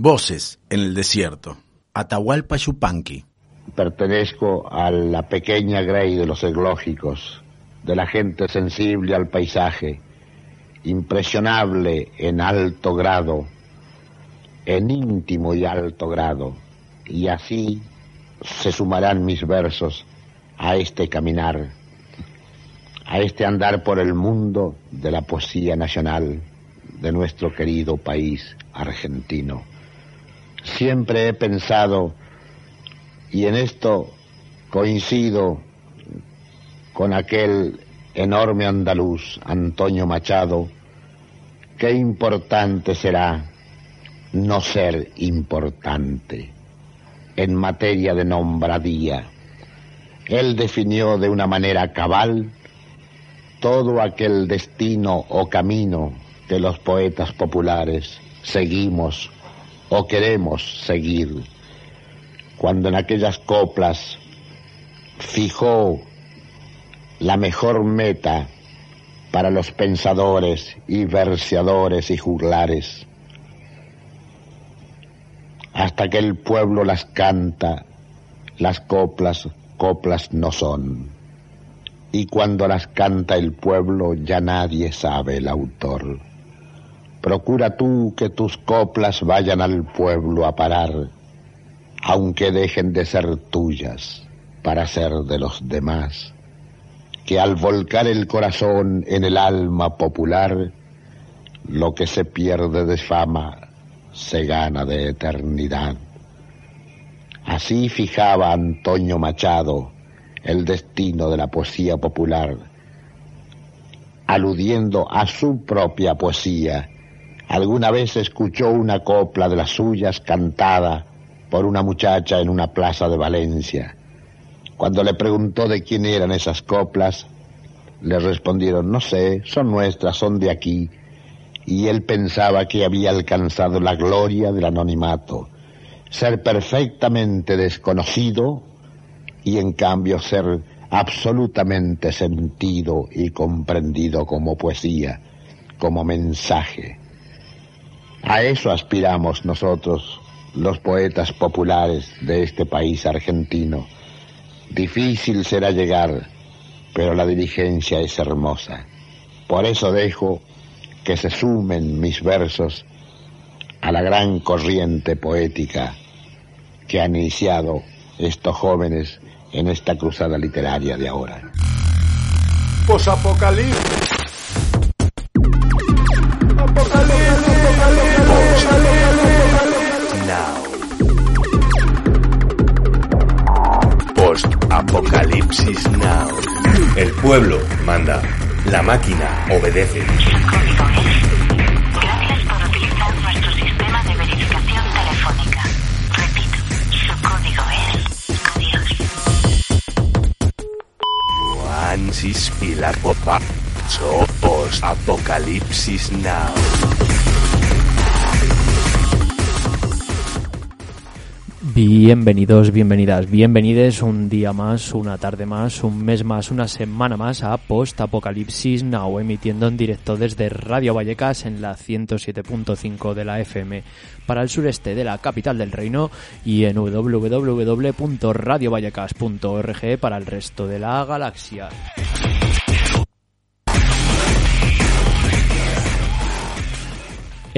Voces en el desierto. Atahualpa Yupanqui. Pertenezco a la pequeña grey de los eglógicos, de la gente sensible al paisaje, impresionable en alto grado, en íntimo y alto grado, y así se sumarán mis versos a este caminar, a este andar por el mundo de la poesía nacional de nuestro querido país argentino. Siempre he pensado, y en esto coincido con aquel enorme andaluz, Antonio Machado, qué importante será no ser importante en materia de nombradía. Él definió de una manera cabal todo aquel destino o camino que los poetas populares seguimos o queremos seguir. Cuando en aquellas coplas fijó la mejor meta para los pensadores y verseadores y juglares, hasta que el pueblo las canta, las coplas, coplas no son. Y cuando las canta el pueblo ya nadie sabe el autor. Procura tú que tus coplas vayan al pueblo a parar, aunque dejen de ser tuyas para ser de los demás, que al volcar el corazón en el alma popular, lo que se pierde de fama se gana de eternidad. Así fijaba Antonio Machado el destino de la poesía popular, aludiendo a su propia poesía Alguna vez escuchó una copla de las suyas cantada por una muchacha en una plaza de Valencia. Cuando le preguntó de quién eran esas coplas, le respondieron, no sé, son nuestras, son de aquí. Y él pensaba que había alcanzado la gloria del anonimato, ser perfectamente desconocido y en cambio ser absolutamente sentido y comprendido como poesía, como mensaje. A eso aspiramos nosotros, los poetas populares de este país argentino. Difícil será llegar, pero la diligencia es hermosa. Por eso dejo que se sumen mis versos a la gran corriente poética que han iniciado estos jóvenes en esta cruzada literaria de ahora. Posapocalipsis. Post-Apocalipsis Now. El pueblo manda. La máquina obedece. Gracias por utilizar nuestro sistema de verificación telefónica. Repito, su código es adiós. Juan Post-Apocalipsis Now. Bienvenidos, bienvenidas, bienvenides un día más, una tarde más, un mes más, una semana más a Post Apocalipsis Now, emitiendo en directo desde Radio Vallecas en la 107.5 de la FM para el sureste de la capital del reino y en www.radiovallecas.org para el resto de la galaxia.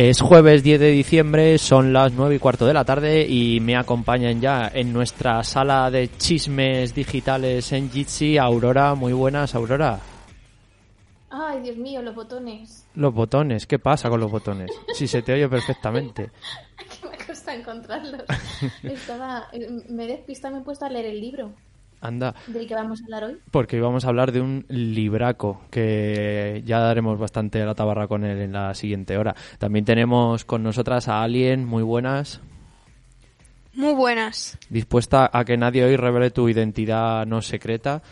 Es jueves 10 de diciembre, son las 9 y cuarto de la tarde y me acompañan ya en nuestra sala de chismes digitales en Jitsi Aurora. Muy buenas, Aurora. Ay, Dios mío, los botones. Los botones, ¿qué pasa con los botones? Si se te oye perfectamente. que me cuesta encontrarlos. Estaba, eh, me he despistado, me he puesto a leer el libro. Anda. ¿De qué vamos a hablar hoy? Porque hoy vamos a hablar de un libraco que ya daremos bastante a la tabarra con él en la siguiente hora. También tenemos con nosotras a Alien, muy buenas. Muy buenas. Dispuesta a que nadie hoy revele tu identidad no secreta.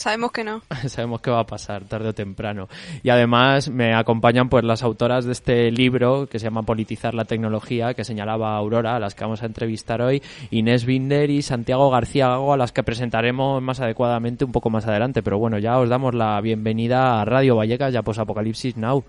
Sabemos que no. Sabemos que va a pasar tarde o temprano. Y además me acompañan pues las autoras de este libro que se llama Politizar la tecnología, que señalaba Aurora, a las que vamos a entrevistar hoy, Inés Binder y Santiago García Gago, a las que presentaremos más adecuadamente un poco más adelante. Pero bueno, ya os damos la bienvenida a Radio Vallecas, ya pues Apocalipsis Now.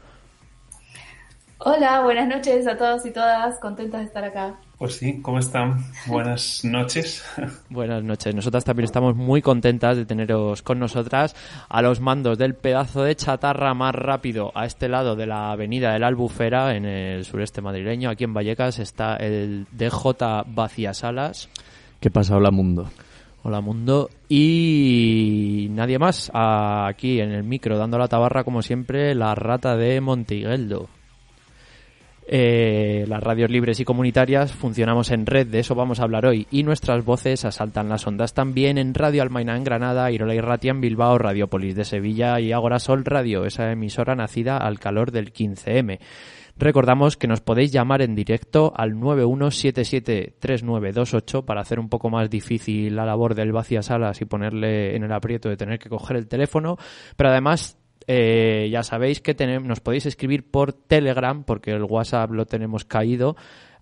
Hola, buenas noches a todos y todas. Contentas de estar acá. Pues sí, ¿cómo están? Buenas noches. Buenas noches. Nosotras también estamos muy contentas de teneros con nosotras a los mandos del pedazo de chatarra más rápido a este lado de la avenida de la Albufera, en el sureste madrileño. Aquí en Vallecas está el DJ Vaciasalas. ¿Qué pasa? Hola mundo. Hola mundo. Y nadie más. Aquí en el micro, dando la tabarra como siempre, la rata de Montigueldo. Eh, las radios libres y comunitarias funcionamos en red, de eso vamos a hablar hoy, y nuestras voces asaltan las ondas también en Radio Almaina en Granada, Irola y Ratia en Bilbao, Radiopolis de Sevilla y Agora Sol Radio, esa emisora nacida al calor del 15M. Recordamos que nos podéis llamar en directo al 91773928 para hacer un poco más difícil la labor del vacías salas y ponerle en el aprieto de tener que coger el teléfono, pero además eh, ya sabéis que tenemos, nos podéis escribir por Telegram, porque el WhatsApp lo tenemos caído,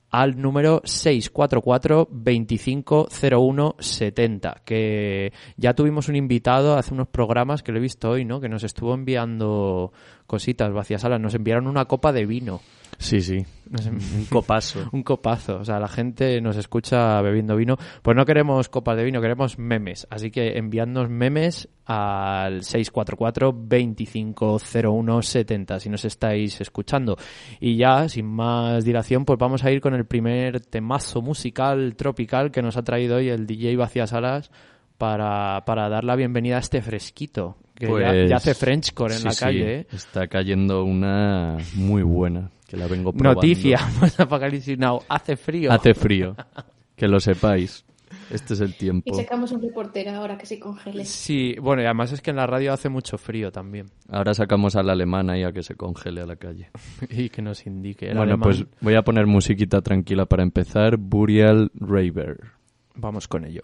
al número 644-250170, que ya tuvimos un invitado hace unos programas que lo he visto hoy, ¿no? Que nos estuvo enviando cositas vacías alas, nos enviaron una copa de vino. Sí, sí. Un copazo. un copazo. O sea, la gente nos escucha bebiendo vino. Pues no queremos copas de vino, queremos memes. Así que enviadnos memes al 644-250170 si nos estáis escuchando. Y ya, sin más dilación, pues vamos a ir con el primer temazo musical tropical que nos ha traído hoy el DJ Vacías Alas para, para dar la bienvenida a este fresquito. Que ya, Pues- ya hace Frenchcore en Sí, la calle, ¿eh? Está cayendo una muy buena, que la vengo probando. Noticia, Apocalipsis Now, hace frío. Hace frío. Que lo sepáis. Este es el Y tiempo. sacamos un reportero ahora que se congele. Sí, bueno, y además es que en la radio hace mucho frío también. Ahora sacamos a la alemana y a que se congele a la calle. Y que nos indique. el bueno, alemán. pues voy a poner musiquita tranquila para empezar. Burial Raver. Vamos con ello.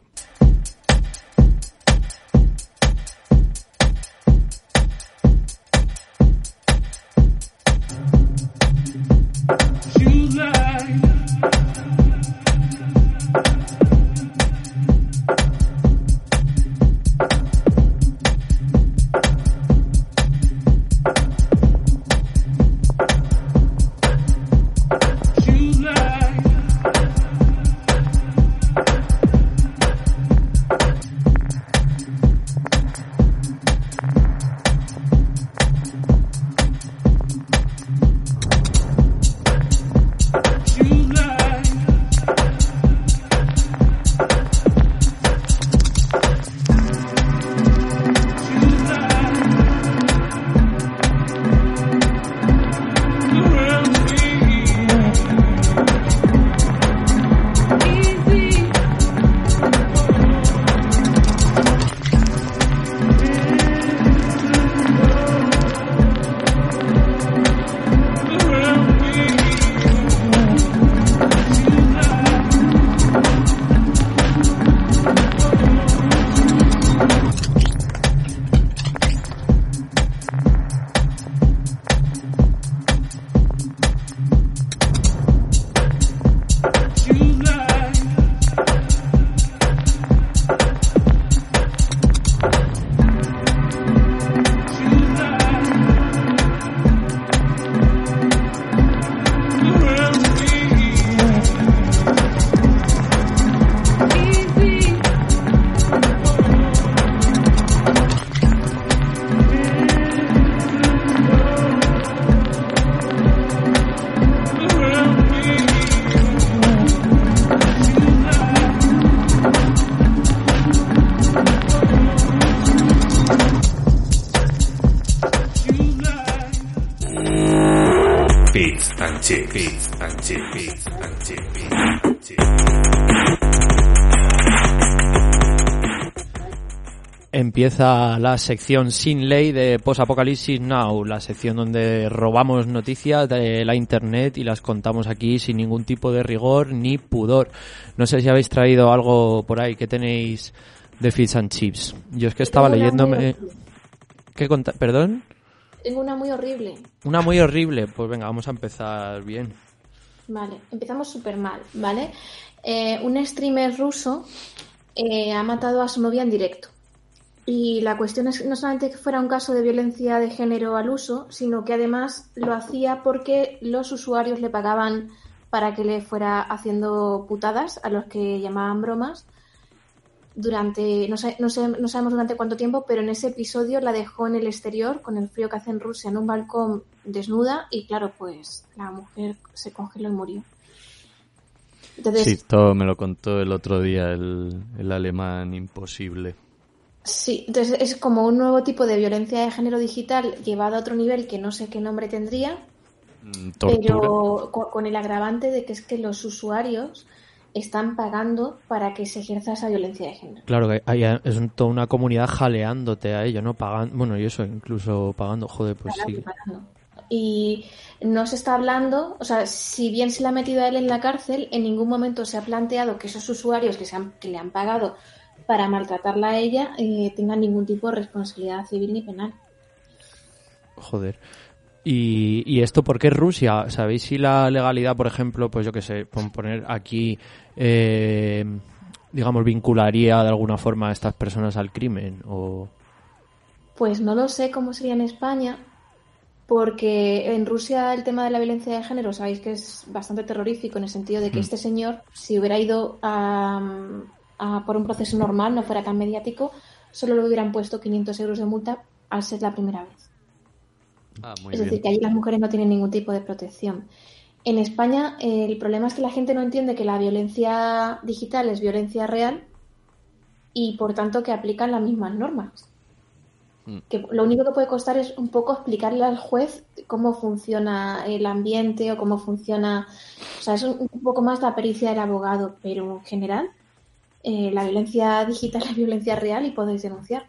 Beats and chips. Beats and chips. Beats and chips. Beats and chips. Empieza la sección sin ley de Post Apocalipsis Now, la sección donde robamos noticias de la internet y las contamos aquí sin ningún tipo de rigor ni pudor. No sé si habéis traído algo por ahí que tenéis de Fish and Chips. Yo es que estaba leyéndome... ¿Qué conta- ¿Perdón? Tengo una muy horrible. Una muy horrible. Pues venga, vamos a empezar bien. Vale, empezamos súper mal, ¿vale? Eh, un streamer ruso eh, ha matado a su novia en directo. Y la cuestión es no solamente que fuera un caso de violencia de género al uso, sino que además lo hacía porque los usuarios le pagaban para que le fuera haciendo putadas a los que llamaban bromas durante, no, sé, no, sé, no sabemos durante cuánto tiempo, pero en ese episodio la dejó en el exterior con el frío que hace en Rusia en un balcón desnuda y claro, pues la mujer se congeló y murió. Entonces, Sí, todo me lo contó el otro día el, el alemán imposible. Sí, entonces es como un nuevo tipo de violencia de género digital llevado a otro nivel que no sé qué nombre tendría, Mm, Tortura. pero co- con el agravante de que es que los usuarios están pagando para que se ejerza esa violencia de género. Claro que hay, es toda una comunidad jaleándote a ello, ¿no? Pagando, bueno, y eso, incluso pagando, joder, pues sí. pagando. Y no se está hablando, o sea, si bien se le ha metido a él en la cárcel, en ningún momento se ha planteado que esos usuarios que, se han, que le han pagado para maltratarla a ella eh, tengan ningún tipo de responsabilidad civil ni penal. Joder. Y, y esto por qué Rusia? ¿Sabéis si la legalidad, por ejemplo, pues yo qué sé, pon- poner aquí, eh, digamos, vincularía de alguna forma a estas personas al crimen? O... Pues no lo sé cómo sería en España, porque en Rusia el tema de la violencia de género sabéis que es bastante terrorífico en el sentido de que Mm. este señor, si hubiera ido a, a por un proceso normal, no fuera tan mediático, solo le hubieran puesto 500 euros de multa al ser la primera vez. Ah, muy es bien. decir, que allí las mujeres no tienen ningún tipo de protección. En España eh, el problema es que la gente no entiende que la violencia digital es violencia real y por tanto que aplican las mismas normas. Mm. Que lo único que puede costar es un poco explicarle al juez cómo funciona el ambiente o cómo funciona. O sea, es un, un poco más la pericia del abogado, pero en general eh, la violencia digital es violencia real y podéis denunciar.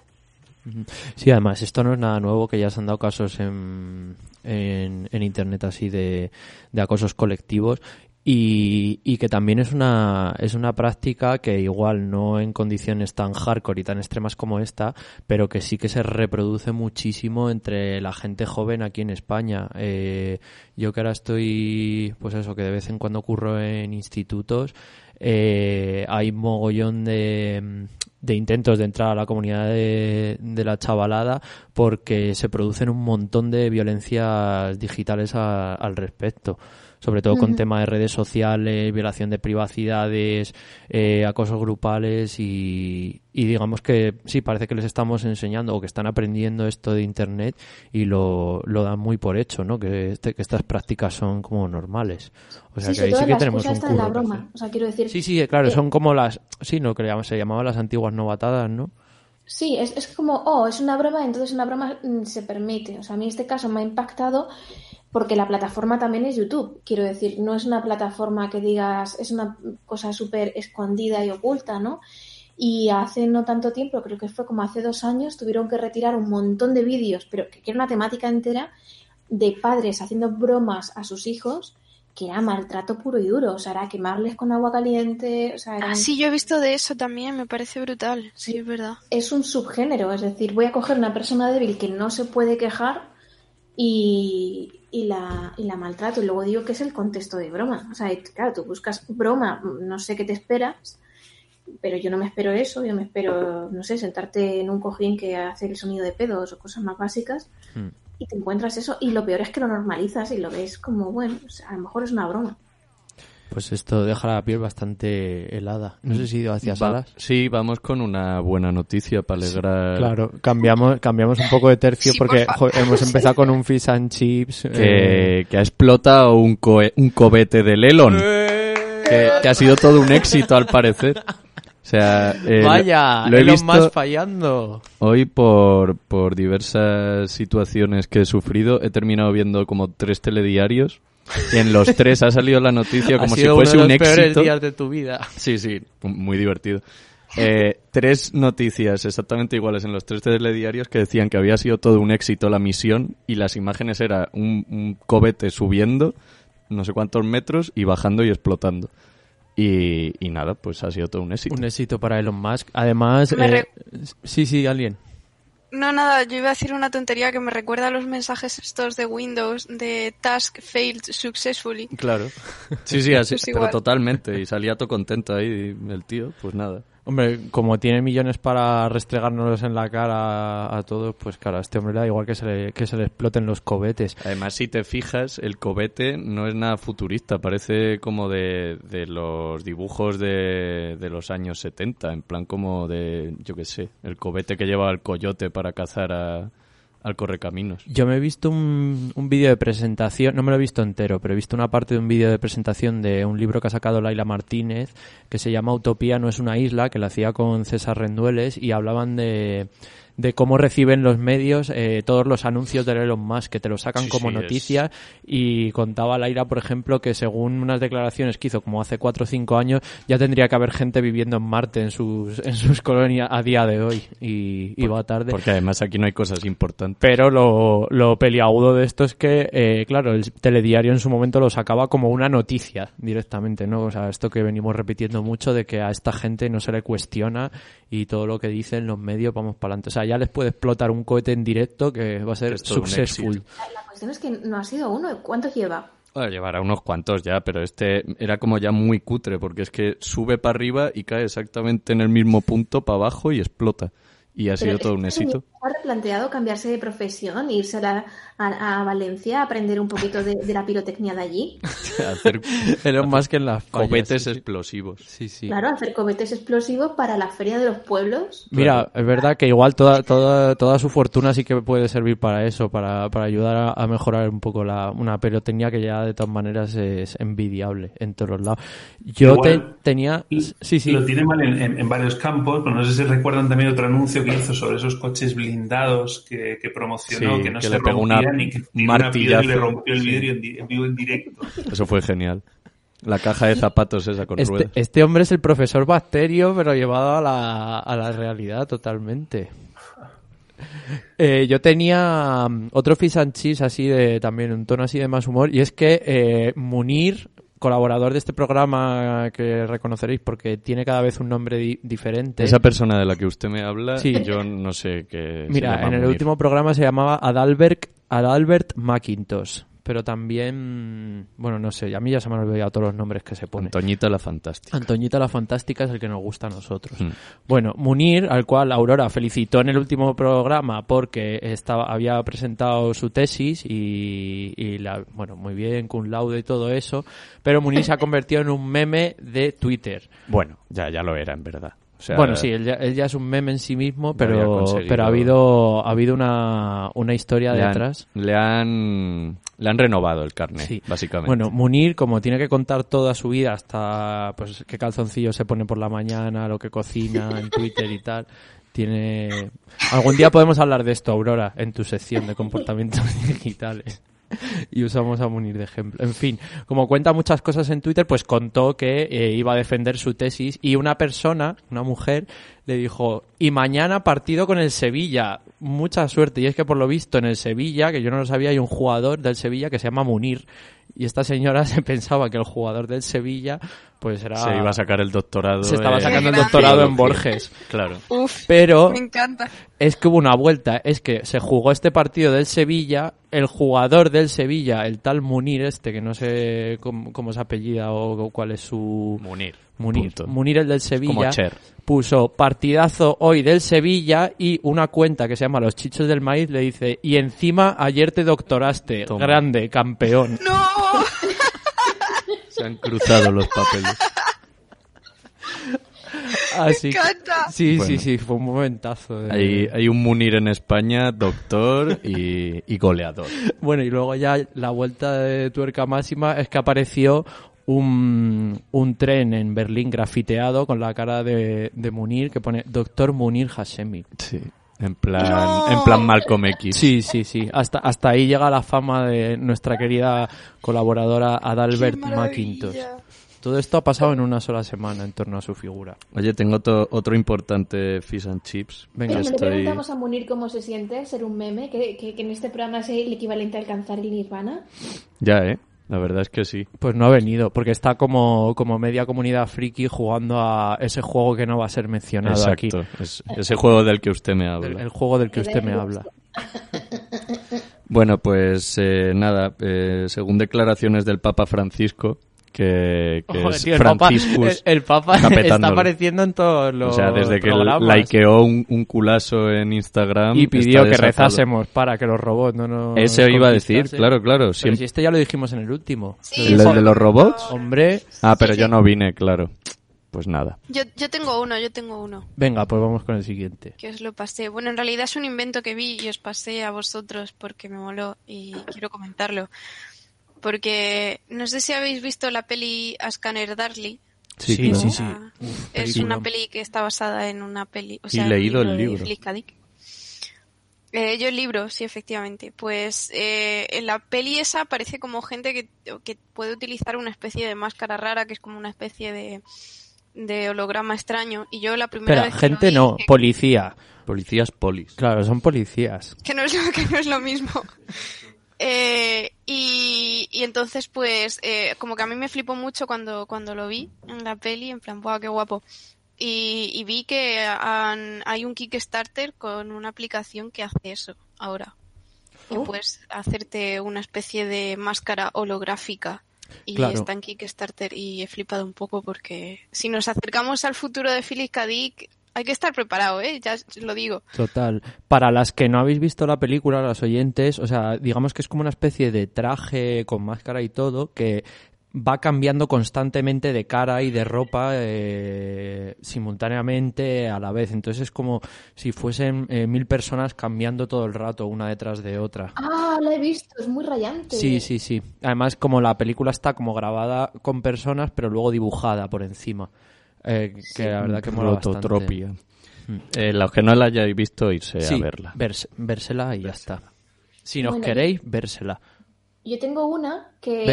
Sí, además, esto no es nada nuevo, que ya se han dado casos en, en, en Internet así de, de acosos colectivos y, y que también es una, es una práctica que igual no en condiciones tan hardcore y tan extremas como esta, pero que sí que se reproduce muchísimo entre la gente joven aquí en España. Eh, yo que ahora estoy, pues eso, que de vez en cuando ocurro en institutos, eh, hay mogollón de, de intentos de entrar a la comunidad de, la chavalada porque se producen un montón de violencias digitales al respecto. Sobre todo con Ujú. tema de redes sociales, violación de privacidades, eh, acosos grupales y, y digamos que sí, parece que les estamos enseñando o que están aprendiendo esto de Internet y lo, lo dan muy por hecho, ¿no? Que, este- que estas prácticas son como normales. O sea sí, que ahí sí que la tenemos un la curro que broma. O sea, quiero decir, Sí, sí, claro, eh, son como las, sí, lo que se llamaban las antiguas novatadas, ¿no? Sí, es, es como, oh, es una broma, entonces una broma mm, se permite. O sea, a mí este caso me ha impactado porque la plataforma también es YouTube. Quiero decir, no es una plataforma que digas, es una cosa súper escondida y oculta, ¿no? Y hace no tanto tiempo, creo que fue como hace dos años, tuvieron que retirar un montón de vídeos, pero que era una temática entera de padres haciendo bromas a sus hijos, que era maltrato puro y duro. O sea, era quemarles con agua caliente, o sea, eran- Ah, sí, yo he visto de eso también, me parece brutal. Sí, es verdad. es un subgénero, es decir, voy a coger una persona débil que no se puede quejar y, y la, y la maltrato. Y luego digo que es el contexto de broma. O sea, claro, tú buscas broma, no sé qué te esperas, pero yo no me espero eso, yo me espero, no sé, sentarte en un cojín que hace el sonido de pedos o cosas más básicas Hmm. y te encuentras eso y lo peor es que lo normalizas y lo ves como, bueno, o sea, a lo mejor es una broma. Pues esto deja la piel bastante helada. No sé si ido hacia Va- salas. sí, vamos con una buena noticia para alegrar. Claro, cambiamos, cambiamos un poco de tercio Sí, porque por favor. jo, hemos empezado con un fish and chips. eh, Que, que ha explotado un, cohe- un cobete del Elon. Que, que ha sido todo un éxito al parecer. O sea, eh, Vaya, lo he Elon visto Musk fallando. hoy por, por diversas situaciones que he sufrido. He terminado viendo como tres telediarios. Y en los tres ha salido la noticia Ha como si sido fuese uno de un los peores éxito. días de tu vida. Sí, sí, muy divertido. Eh, tres noticias exactamente iguales en los tres telediarios que decían que había sido todo un éxito la misión y las imágenes era un, un cobete subiendo no sé cuántos metros y bajando y explotando. Y, y nada, pues ha sido todo un éxito. Un éxito para Elon Musk. Además, eh, sí, sí, alguien. No, nada, yo iba a decir una tontería que me recuerda a los mensajes estos de Windows de Task Failed Successfully. Claro. Sí, sí, así, Es pero totalmente. Y salía todo contento ahí el tío, pues nada. Hombre, como tiene millones para restregárnoslos en la cara a todos, pues claro, a este hombre le da igual que se le, que se le exploten los cobetes. Además, si te fijas, el cobete no es nada futurista, parece como de, los dibujos de, de los años 70, en plan como de, yo qué sé, el cobete que lleva el coyote para cazar a, al correcaminos. Yo me he visto un, un vídeo de presentación, no me lo he visto entero, pero he visto una parte de un vídeo de presentación de un libro que ha sacado Laila Martínez, que se llama Utopía no es una isla, que la hacía con César Rendueles, y hablaban de, de cómo reciben los medios eh, todos los anuncios de Elon Musk, que te lo sacan Sí, como sí, es- noticia, y contaba Laila, por ejemplo, que según unas declaraciones que hizo como hace 4 o 5 años, ya tendría que haber gente viviendo en Marte en sus, en sus colonias a día de hoy, y, y va tarde. Porque además aquí no hay cosas importantes. Pero lo, lo peliagudo de esto es que, eh, claro, el telediario en su momento lo sacaba como una noticia directamente, ¿no? O sea, esto que venimos repitiendo mucho de que a esta gente no se le cuestiona y todo lo que dicen los medios vamos para adelante. O sea, ya les puede explotar un cohete en directo que va a ser successful. La cuestión es que no ha sido uno. ¿Cuántos lleva? Bueno, llevará unos cuantos ya, pero este era como ya muy cutre, porque es que sube para arriba y cae exactamente en el mismo punto para abajo y explota. Y ha Pero sido todo un que éxito. ¿Ha replanteado cambiarse de profesión, irse a, la- a- a Valencia a aprender un poquito de, de la pirotecnia de allí? Hacer Elon Musk en las cohetes sí, explosivos. Sí, sí. Claro, hacer cohetes explosivos para la feria de los pueblos. Mira, es verdad que igual toda, toda, toda su fortuna sí que puede servir para eso, para, para ayudar a, a mejorar un poco la, una pirotecnia que ya de todas maneras es envidiable en todos los lados. Yo te- Igual- tenía... Sí, sí. Lo tiene mal en, en- en varios campos, pero no sé si recuerdan también otro anuncio hizo sobre esos coches blindados que, que promocionó, Sí, que no que se le pegó una y que una piedra y le rompió el Sí. vidrio en, di- en vivo en directo. Eso fue genial. La caja de zapatos esa con Este, ruedas. este hombre es el profesor Bacterio, pero llevado a la, a la realidad totalmente. Eh, yo tenía mm, otro fish and así de también un tono así de más humor y es que eh, Munir colaborador de este programa que reconoceréis porque tiene cada vez un nombre di- diferente Esa persona de la que usted me habla, Sí. yo no sé qué. se Mira, llama en el último programa se llamaba Adalbert, Adalbert McIntosh, pero también, bueno, no sé, a mí ya se me han olvidado todos los nombres que se ponen. Antoñita la Fantástica. Antoñita la Fantástica es el que nos gusta a nosotros. Mm. Bueno, Munir, al cual Aurora felicitó en el último programa porque estaba, había presentado su tesis y, y la, bueno, muy bien, con laude y todo eso, pero Munir se ha convertido en un meme de Twitter. Bueno, ya, ya lo era, en verdad. O sea, bueno, sí, él ya, él ya es un meme en sí mismo, pero, pero ha habido, ha habido una, una historia le han, detrás. le han le han renovado el carnet, Sí. básicamente. Bueno, Munir, como tiene que contar toda su vida, hasta pues qué calzoncillo se pone por la mañana, lo que cocina en Twitter y tal, tiene... Algún día podemos hablar de esto, Aurora, en tu sección de comportamientos digitales. Y usamos a Munir de ejemplo. En fin, como cuenta muchas cosas en Twitter, pues contó que eh, iba a defender su tesis y una persona, una mujer, le dijo, y mañana partido con el Sevilla. Mucha suerte. Y es que por lo visto en el Sevilla, que yo no lo sabía, hay un jugador del Sevilla que se llama Munir. Y esta señora se pensaba que el jugador del Sevilla, pues era... se iba a sacar el doctorado. se estaba sacando el doctorado en. Borges. Claro. Uf, Pero me encanta. es que hubo una vuelta, es que se jugó este partido del Sevilla, el jugador del Sevilla, el tal Munir este, que no sé cómo, cómo se apellida o cuál es su... Munir. Munir, Punto. Munir el del Sevilla, Como Cher. puso partidazo hoy del Sevilla y una cuenta que se llama Los Chichos del Maíz le dice, y encima ayer te doctoraste, Toma. grande, campeón. ¡No! Se han cruzado los papeles. Así Me que- encanta. Sí, Bueno. sí, sí, fue un momentazo. de- Hay, hay un Munir en España, doctor y, y goleador. Bueno, y luego ya la vuelta de tuerca máxima es que apareció un, un tren en Berlín grafiteado con la cara de, de Munir que pone Doctor Munir Hashemi. Sí. En plan, No. en plan Malcolm X. Sí, sí, sí. Hasta, hasta ahí llega la fama de nuestra querida colaboradora Adalbert. McIntosh. Todo esto ha pasado en una sola semana en torno a su figura. Oye, tengo otro, otro importante fish and chips. Venga, Cuando le estoy- preguntamos a Munir cómo se siente ser un meme, que, que- que en este programa es el equivalente a alcanzar el nirvana. Ya, ¿eh? La verdad es que sí. Pues no ha venido, porque está como, como media comunidad friki jugando a ese juego que no va a ser mencionado aquí. Exacto. Es ese juego del que usted me habla. El, el juego del que usted me habla. Bueno, pues eh, nada, eh, según declaraciones del Papa Francisco, que, que Joder, es tío, el Papa, Franciscus el, el Papa está apareciendo en todos los O sea, desde que likeó un, un culazo en Instagram y pidió que desatado. rezásemos para que los robots no nos Ese iba a decir, claro, claro. Pero siempre- si este ya lo dijimos en el último. Sí, ¿El eso de lo los robots? Hombre, Ah, pero Sí, yo sí. no vine, claro. Pues nada. Yo, yo tengo uno, yo tengo uno. venga, pues vamos con el siguiente. que os lo pasé. Bueno, en realidad es un invento que vi y os pasé a vosotros porque me moló y quiero comentarlo. Porque no sé si habéis visto la peli A Scanner Darkly. Sí, sí, sí. Ah, Uf, es película. una peli que está basada en una peli. O Y sea, un leído el libro. Dick. Eh, yo el libro, sí, efectivamente. Pues eh, en la peli esa parece como gente que, que puede utilizar una especie de máscara rara, que es como una especie de, de holograma extraño. Y yo la primera Espera, vez gente vi, no, dije, policía. Policías polis. Claro, son policías. que no es lo, que no es lo mismo. Eh, y, y entonces, pues, eh, como que a mí me flipó mucho cuando, cuando lo vi en la peli, en plan, ¡buah, qué guapo! Y, y vi que han- hay un Kickstarter con una aplicación que hace eso ahora. Y Oh. puedes hacerte una especie de máscara holográfica. Y Claro. está en Kickstarter y he flipado un poco porque si nos acercamos al futuro de Phyllis K. Dick, hay que estar preparado, ¿eh? Ya lo digo. Total. Para las que no habéis visto la película, las oyentes, o sea, digamos que es como una especie de traje con máscara y todo que va cambiando constantemente de cara y de ropa eh, simultáneamente a la vez. Entonces es como si fuesen eh, mil personas cambiando todo el rato una detrás de otra. Ah, la he visto, es muy rayante. Sí, sí, sí. Además, como la película está como grabada con personas, pero luego dibujada por encima. Eh, que la verdad que mola bastante. Rototropia. Eh, los que no la hayáis visto, irse Sí, a verla. vers- vérsela y ya está. Si nos Bueno, queréis, vérsela. Yo tengo una que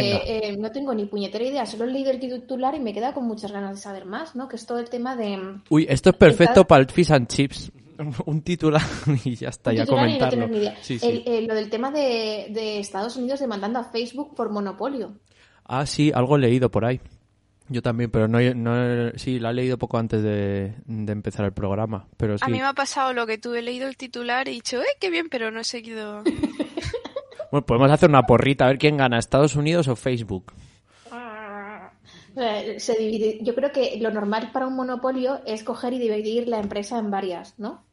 eh, no tengo ni puñetera idea, solo he leído el titular y me queda con muchas ganas de saber más, ¿no? Que es todo el tema de... mm, Uy, esto es perfecto Está- para el Fish and Chips. Un titular y ya está, un ya no comentarlo. Sí. El- eh, lo del tema de, de Estados Unidos demandando a Facebook por monopolio. Ah, sí, algo he leído por ahí. Yo también, pero no, he- no sí, la he leído poco antes de, de empezar el programa. Pero sí. A mí me ha pasado lo que tú, he leído el titular y he dicho, ¡eh, qué bien! Pero no he seguido. Bueno, podemos hacer una porrita a ver quién gana, Estados Unidos o Facebook. Eh, se divide- Yo creo que lo normal para un monopolio es coger y dividir la empresa en varias, ¿no?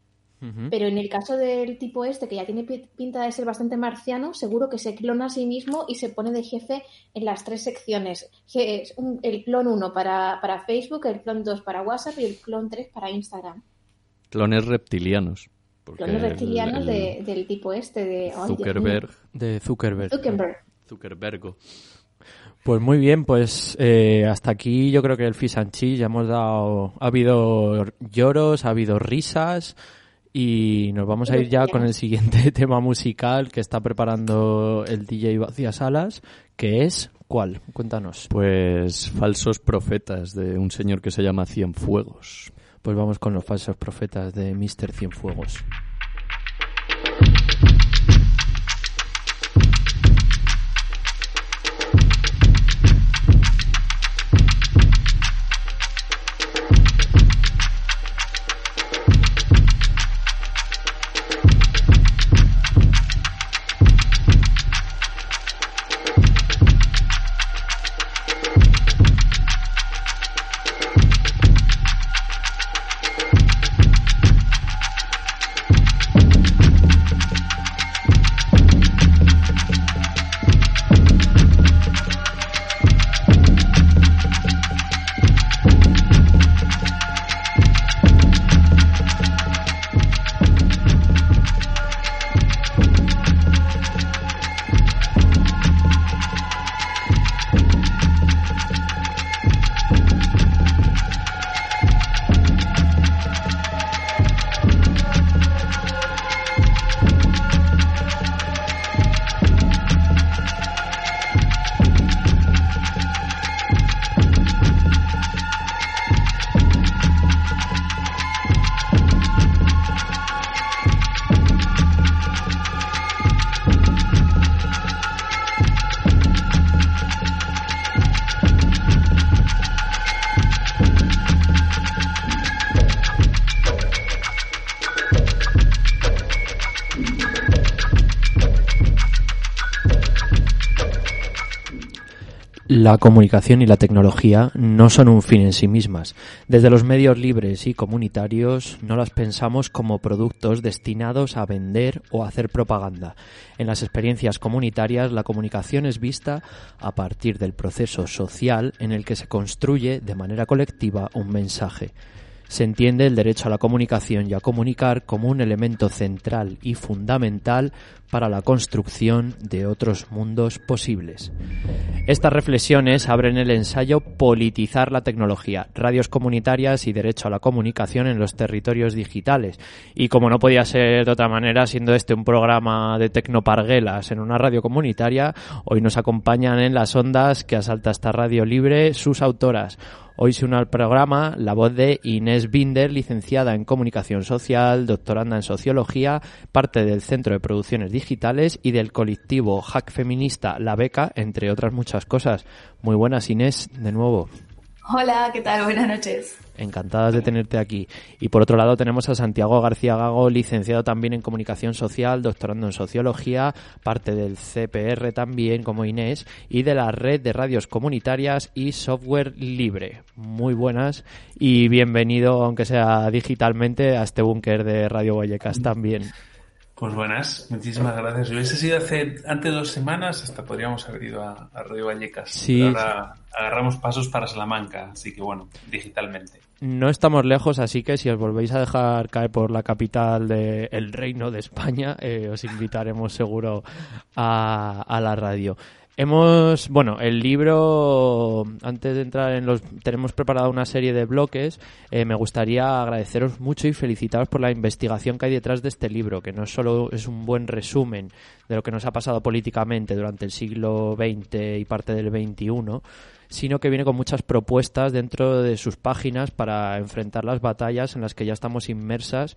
Pero en el caso del tipo este, que ya tiene pi- pinta de ser bastante marciano, seguro que se clona a sí mismo y se pone de jefe en las tres secciones. Que es un- el clon 1 para, para Facebook, el clon 2 para WhatsApp y el clon 3 para Instagram. Clones reptilianos. Clones reptilianos el de- del tipo este de... ay. Zuckerberg. De Zuckerberg. Zuckerberg. Zuckerbergo. Pues muy bien, pues eh, hasta aquí yo creo que el Fish and Chips ya hemos dado... Ha habido lloros, ha habido risas y nos vamos a ir ya con el siguiente tema musical que está preparando el DJ Vacías Salas, que es... ¿Cuál? Cuéntanos. Pues falsos profetas de un señor que se llama Cienfuegos. Pues vamos con los falsos profetas de Mr. Cienfuegos. Thank La comunicación y la tecnología no son un fin en sí mismas. Desde los medios libres y comunitarios no las pensamos como productos destinados a vender o hacer propaganda. En las experiencias comunitarias la comunicación es vista a partir del proceso social en el que se construye de manera colectiva un mensaje se entiende el derecho a la comunicación y a comunicar como un elemento central y fundamental para la construcción de otros mundos posibles. Estas reflexiones abren el ensayo Politizar la tecnología, radios comunitarias y derecho a la comunicación en los territorios digitales. Y como no podía ser de otra manera, siendo este un programa de tecnoparguelas en una radio comunitaria, hoy nos acompañan en las ondas que asalta esta radio libre sus autoras. Hoy se une al programa la voz de Inés Binder, licenciada en Comunicación Social, doctoranda en Sociología, parte del Centro de Producciones Digitales y del colectivo Hack Feminista La Beca, entre otras muchas cosas. Muy buenas, Inés, de nuevo. Hola, ¿qué tal? Buenas noches. Encantadas de tenerte aquí. Y por otro lado tenemos a Santiago García Gago, licenciado también en Comunicación Social, doctorando en Sociología, parte del CPR también, como Inés, y de la Red de Radios Comunitarias y Software Libre. Muy buenas y bienvenido, aunque sea digitalmente, a este búnker de Radio Vallecas también. Pues buenas, muchísimas gracias. Si hubiese sido hace antes de dos semanas, hasta podríamos haber ido a, Radio Vallecas. Sí. ahora agarramos pasos para Salamanca, así que bueno, digitalmente. No estamos lejos, así que si os volvéis a dejar caer por la capital del Reino de España, eh, os invitaremos seguro a, a la radio. Hemos, bueno, el libro, antes de entrar en los, tenemos preparado una serie de bloques. Eh, me gustaría agradeceros mucho y felicitaros por la investigación que hay detrás de este libro, que no solo es un buen resumen de lo que nos ha pasado políticamente durante el siglo XX y parte del XXI, sino que viene con muchas propuestas dentro de sus páginas para enfrentar las batallas en las que ya estamos inmersas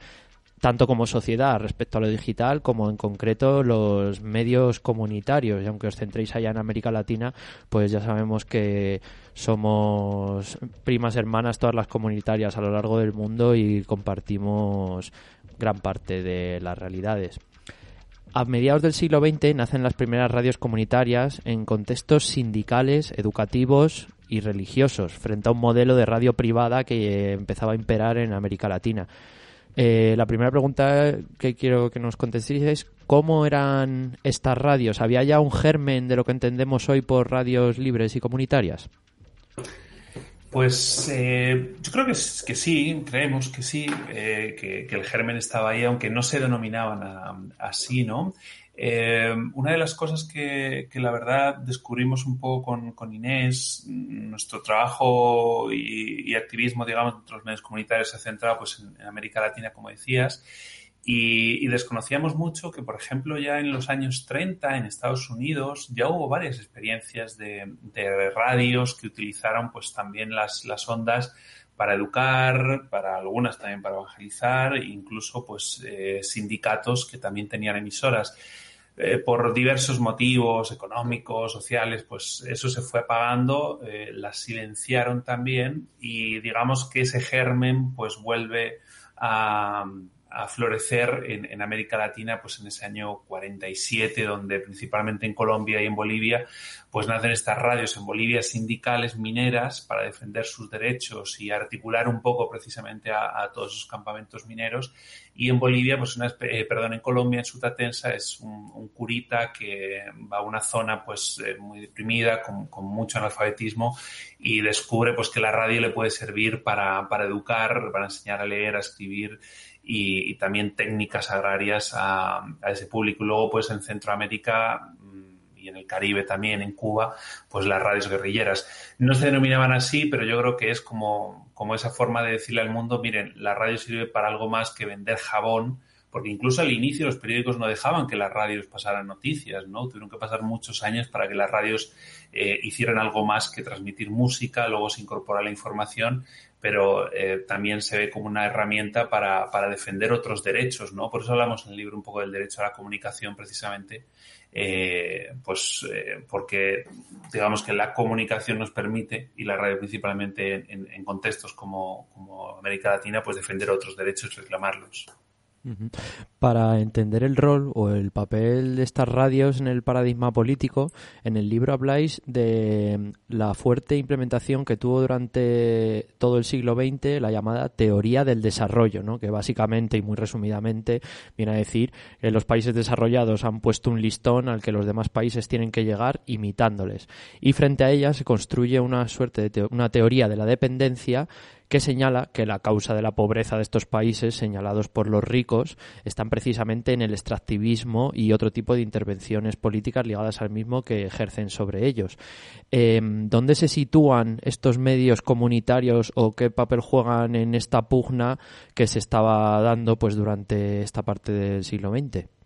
tanto como sociedad respecto a lo digital como en concreto los medios comunitarios y aunque os centréis allá en América Latina pues ya sabemos que somos primas hermanas todas las comunitarias a lo largo del mundo y compartimos gran parte de las realidades. A mediados del siglo XX nacen las primeras radios comunitarias en contextos sindicales, educativos y religiosos, frente a un modelo de radio privada que empezaba a imperar en América Latina. Eh, la primera pregunta que quiero que nos contestéis es ¿cómo eran estas radios? ¿Había ya un germen de lo que entendemos hoy por radios libres y comunitarias? Pues eh, yo creo que, que, sí, creemos que sí, eh, que, el germen estaba ahí, aunque no se denominaban así, ¿no? Eh, una de las cosas que, que, la verdad descubrimos un poco con, con Inés, nuestro trabajo y, activismo, digamos, entre los medios comunitarios se ha centrado pues, en América Latina, como decías, y, y, desconocíamos mucho que, por ejemplo, ya en los años 30 en Estados Unidos ya hubo varias experiencias de, radios que utilizaron pues también las, las ondas para educar, para algunas también para evangelizar, incluso pues eh, sindicatos que también tenían emisoras. Eh, por diversos motivos económicos, sociales, pues eso se fue apagando, eh, las silenciaron también y digamos que ese germen pues vuelve a, a florecer en, en, América Latina pues en ese año 47 donde principalmente en Colombia y en Bolivia pues nacen estas radios en Bolivia sindicales mineras para defender sus derechos y articular un poco precisamente a, todos esos campamentos mineros. Y en Bolivia pues una eh, perdón en Colombia en Sutatensa es un, un, curita que va a una zona pues eh, muy deprimida con, con, mucho analfabetismo y descubre pues que la radio le puede servir para, para educar para enseñar a leer a escribir y, también técnicas agrarias a, ese público. Luego, pues en Centroamérica mm, y en el Caribe también, en Cuba, pues las radios guerrilleras. No se denominaban así, pero yo creo que es como, como esa forma de decirle al mundo, miren, la radio sirve para algo más que vender jabón, porque incluso al inicio los periódicos no dejaban que las radios pasaran noticias, ¿no? Tuvieron que pasar muchos años para que las radios eh, hicieran algo más que transmitir música, luego se incorpora la información, pero eh, también se ve como una herramienta para, para, defender otros derechos, ¿no? Por eso hablamos en el libro un poco del derecho a la comunicación, precisamente, eh, pues eh, porque digamos que la comunicación nos permite, y la radio principalmente en, en contextos como, como, América Latina, pues defender otros derechos y reclamarlos. Para entender el rol o el papel de estas radios en el paradigma político, en el libro habláis de mm, la fuerte implementación que tuvo durante todo el siglo XX la llamada teoría del desarrollo, ¿no? que básicamente y muy resumidamente viene a decir que los países desarrollados han puesto un listón al que los demás países tienen que llegar imitándoles. Y frente a ella se construye una suerte de una teoría de la dependencia que señala que la causa de la pobreza de estos países señalados por los ricos están precisamente en el extractivismo y otro tipo de intervenciones políticas ligadas al mismo que ejercen sobre ellos. Eh, ¿Dónde se sitúan estos medios comunitarios o qué papel juegan en esta pugna que se estaba dando pues durante esta parte del siglo XX?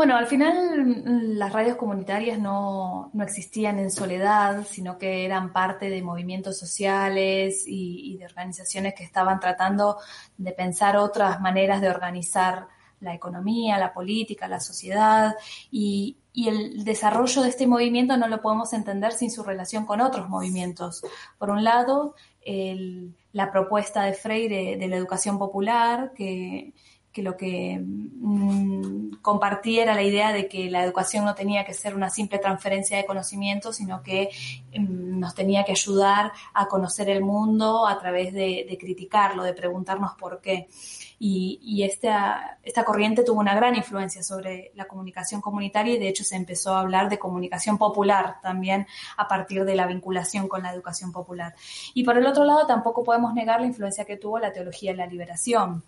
Bueno, al final mm, las radios comunitarias no, no existían en soledad, sino que eran parte de movimientos sociales y, de organizaciones que estaban tratando de pensar otras maneras de organizar la economía, la política, la sociedad y, y el desarrollo de este movimiento no lo podemos entender sin su relación con otros movimientos. Por un lado, el- la propuesta de Freire de la educación popular, que, que lo que mm, compartía era la idea de que la educación no tenía que ser una simple transferencia de conocimiento, sino que mm, nos tenía que ayudar a conocer el mundo a través de, de criticarlo, de preguntarnos por qué. Y, y esta, esta corriente tuvo una gran influencia sobre la comunicación comunitaria y de hecho se empezó a hablar de comunicación popular también a partir de la vinculación con la educación popular. Y por el otro lado tampoco podemos negar la influencia que tuvo la teología de la liberación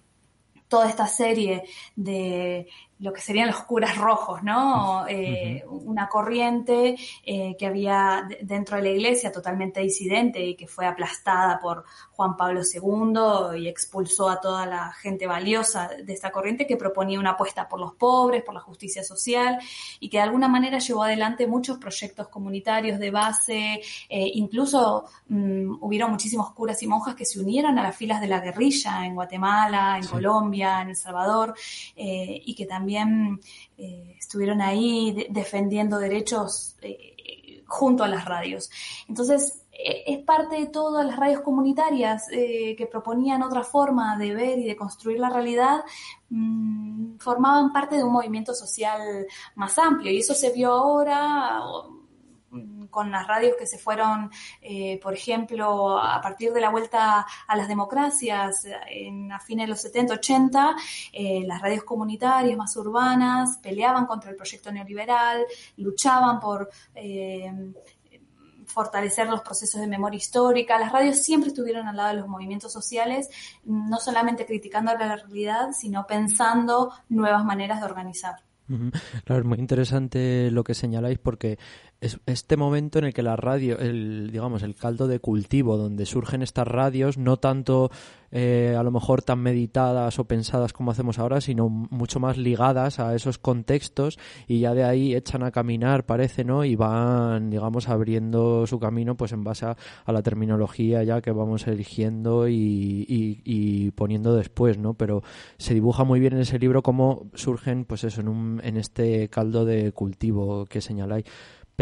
toda esta serie de lo que serían los curas rojos, ¿no? Eh, Una corriente eh, que había de- dentro de la iglesia totalmente disidente y que fue aplastada por Juan Pablo II y expulsó a toda la gente valiosa de esta corriente que proponía una apuesta por los pobres, por la justicia social y que de alguna manera llevó adelante muchos proyectos comunitarios de base, eh, incluso mm, hubieron muchísimos curas y monjas que se unieron a las filas de la guerrilla en Guatemala, en Colombia, en El Salvador, y que también eh, estuvieron ahí de- defendiendo derechos eh, junto a las radios. Entonces, eh, es parte de todas las radios comunitarias eh, que proponían otra forma de ver y de construir la realidad, mm, formaban parte de un movimiento social más amplio. Y eso se vio ahora con las radios que se fueron, eh, por ejemplo, a partir de la vuelta a las democracias en, a fines de los 70, 80, eh, las radios comunitarias más urbanas peleaban contra el proyecto neoliberal, luchaban por eh, fortalecer los procesos de memoria histórica. Las radios siempre estuvieron al lado de los movimientos sociales, no solamente criticando la realidad, sino pensando nuevas maneras de organizar. Claro, es muy interesante lo que señaláis porque es este momento en el que la radio, el, digamos, el caldo de cultivo donde surgen estas radios, no tanto eh, a lo mejor tan meditadas o pensadas como hacemos ahora, sino mucho más ligadas a esos contextos y ya de ahí echan a caminar, parece, ¿no? Y van, digamos, abriendo su camino pues en base a, la terminología ya que vamos eligiendo y, y- y poniendo después, ¿no? Pero se dibuja muy bien en ese libro cómo surgen, pues eso, en, un, en este caldo de cultivo que señaláis.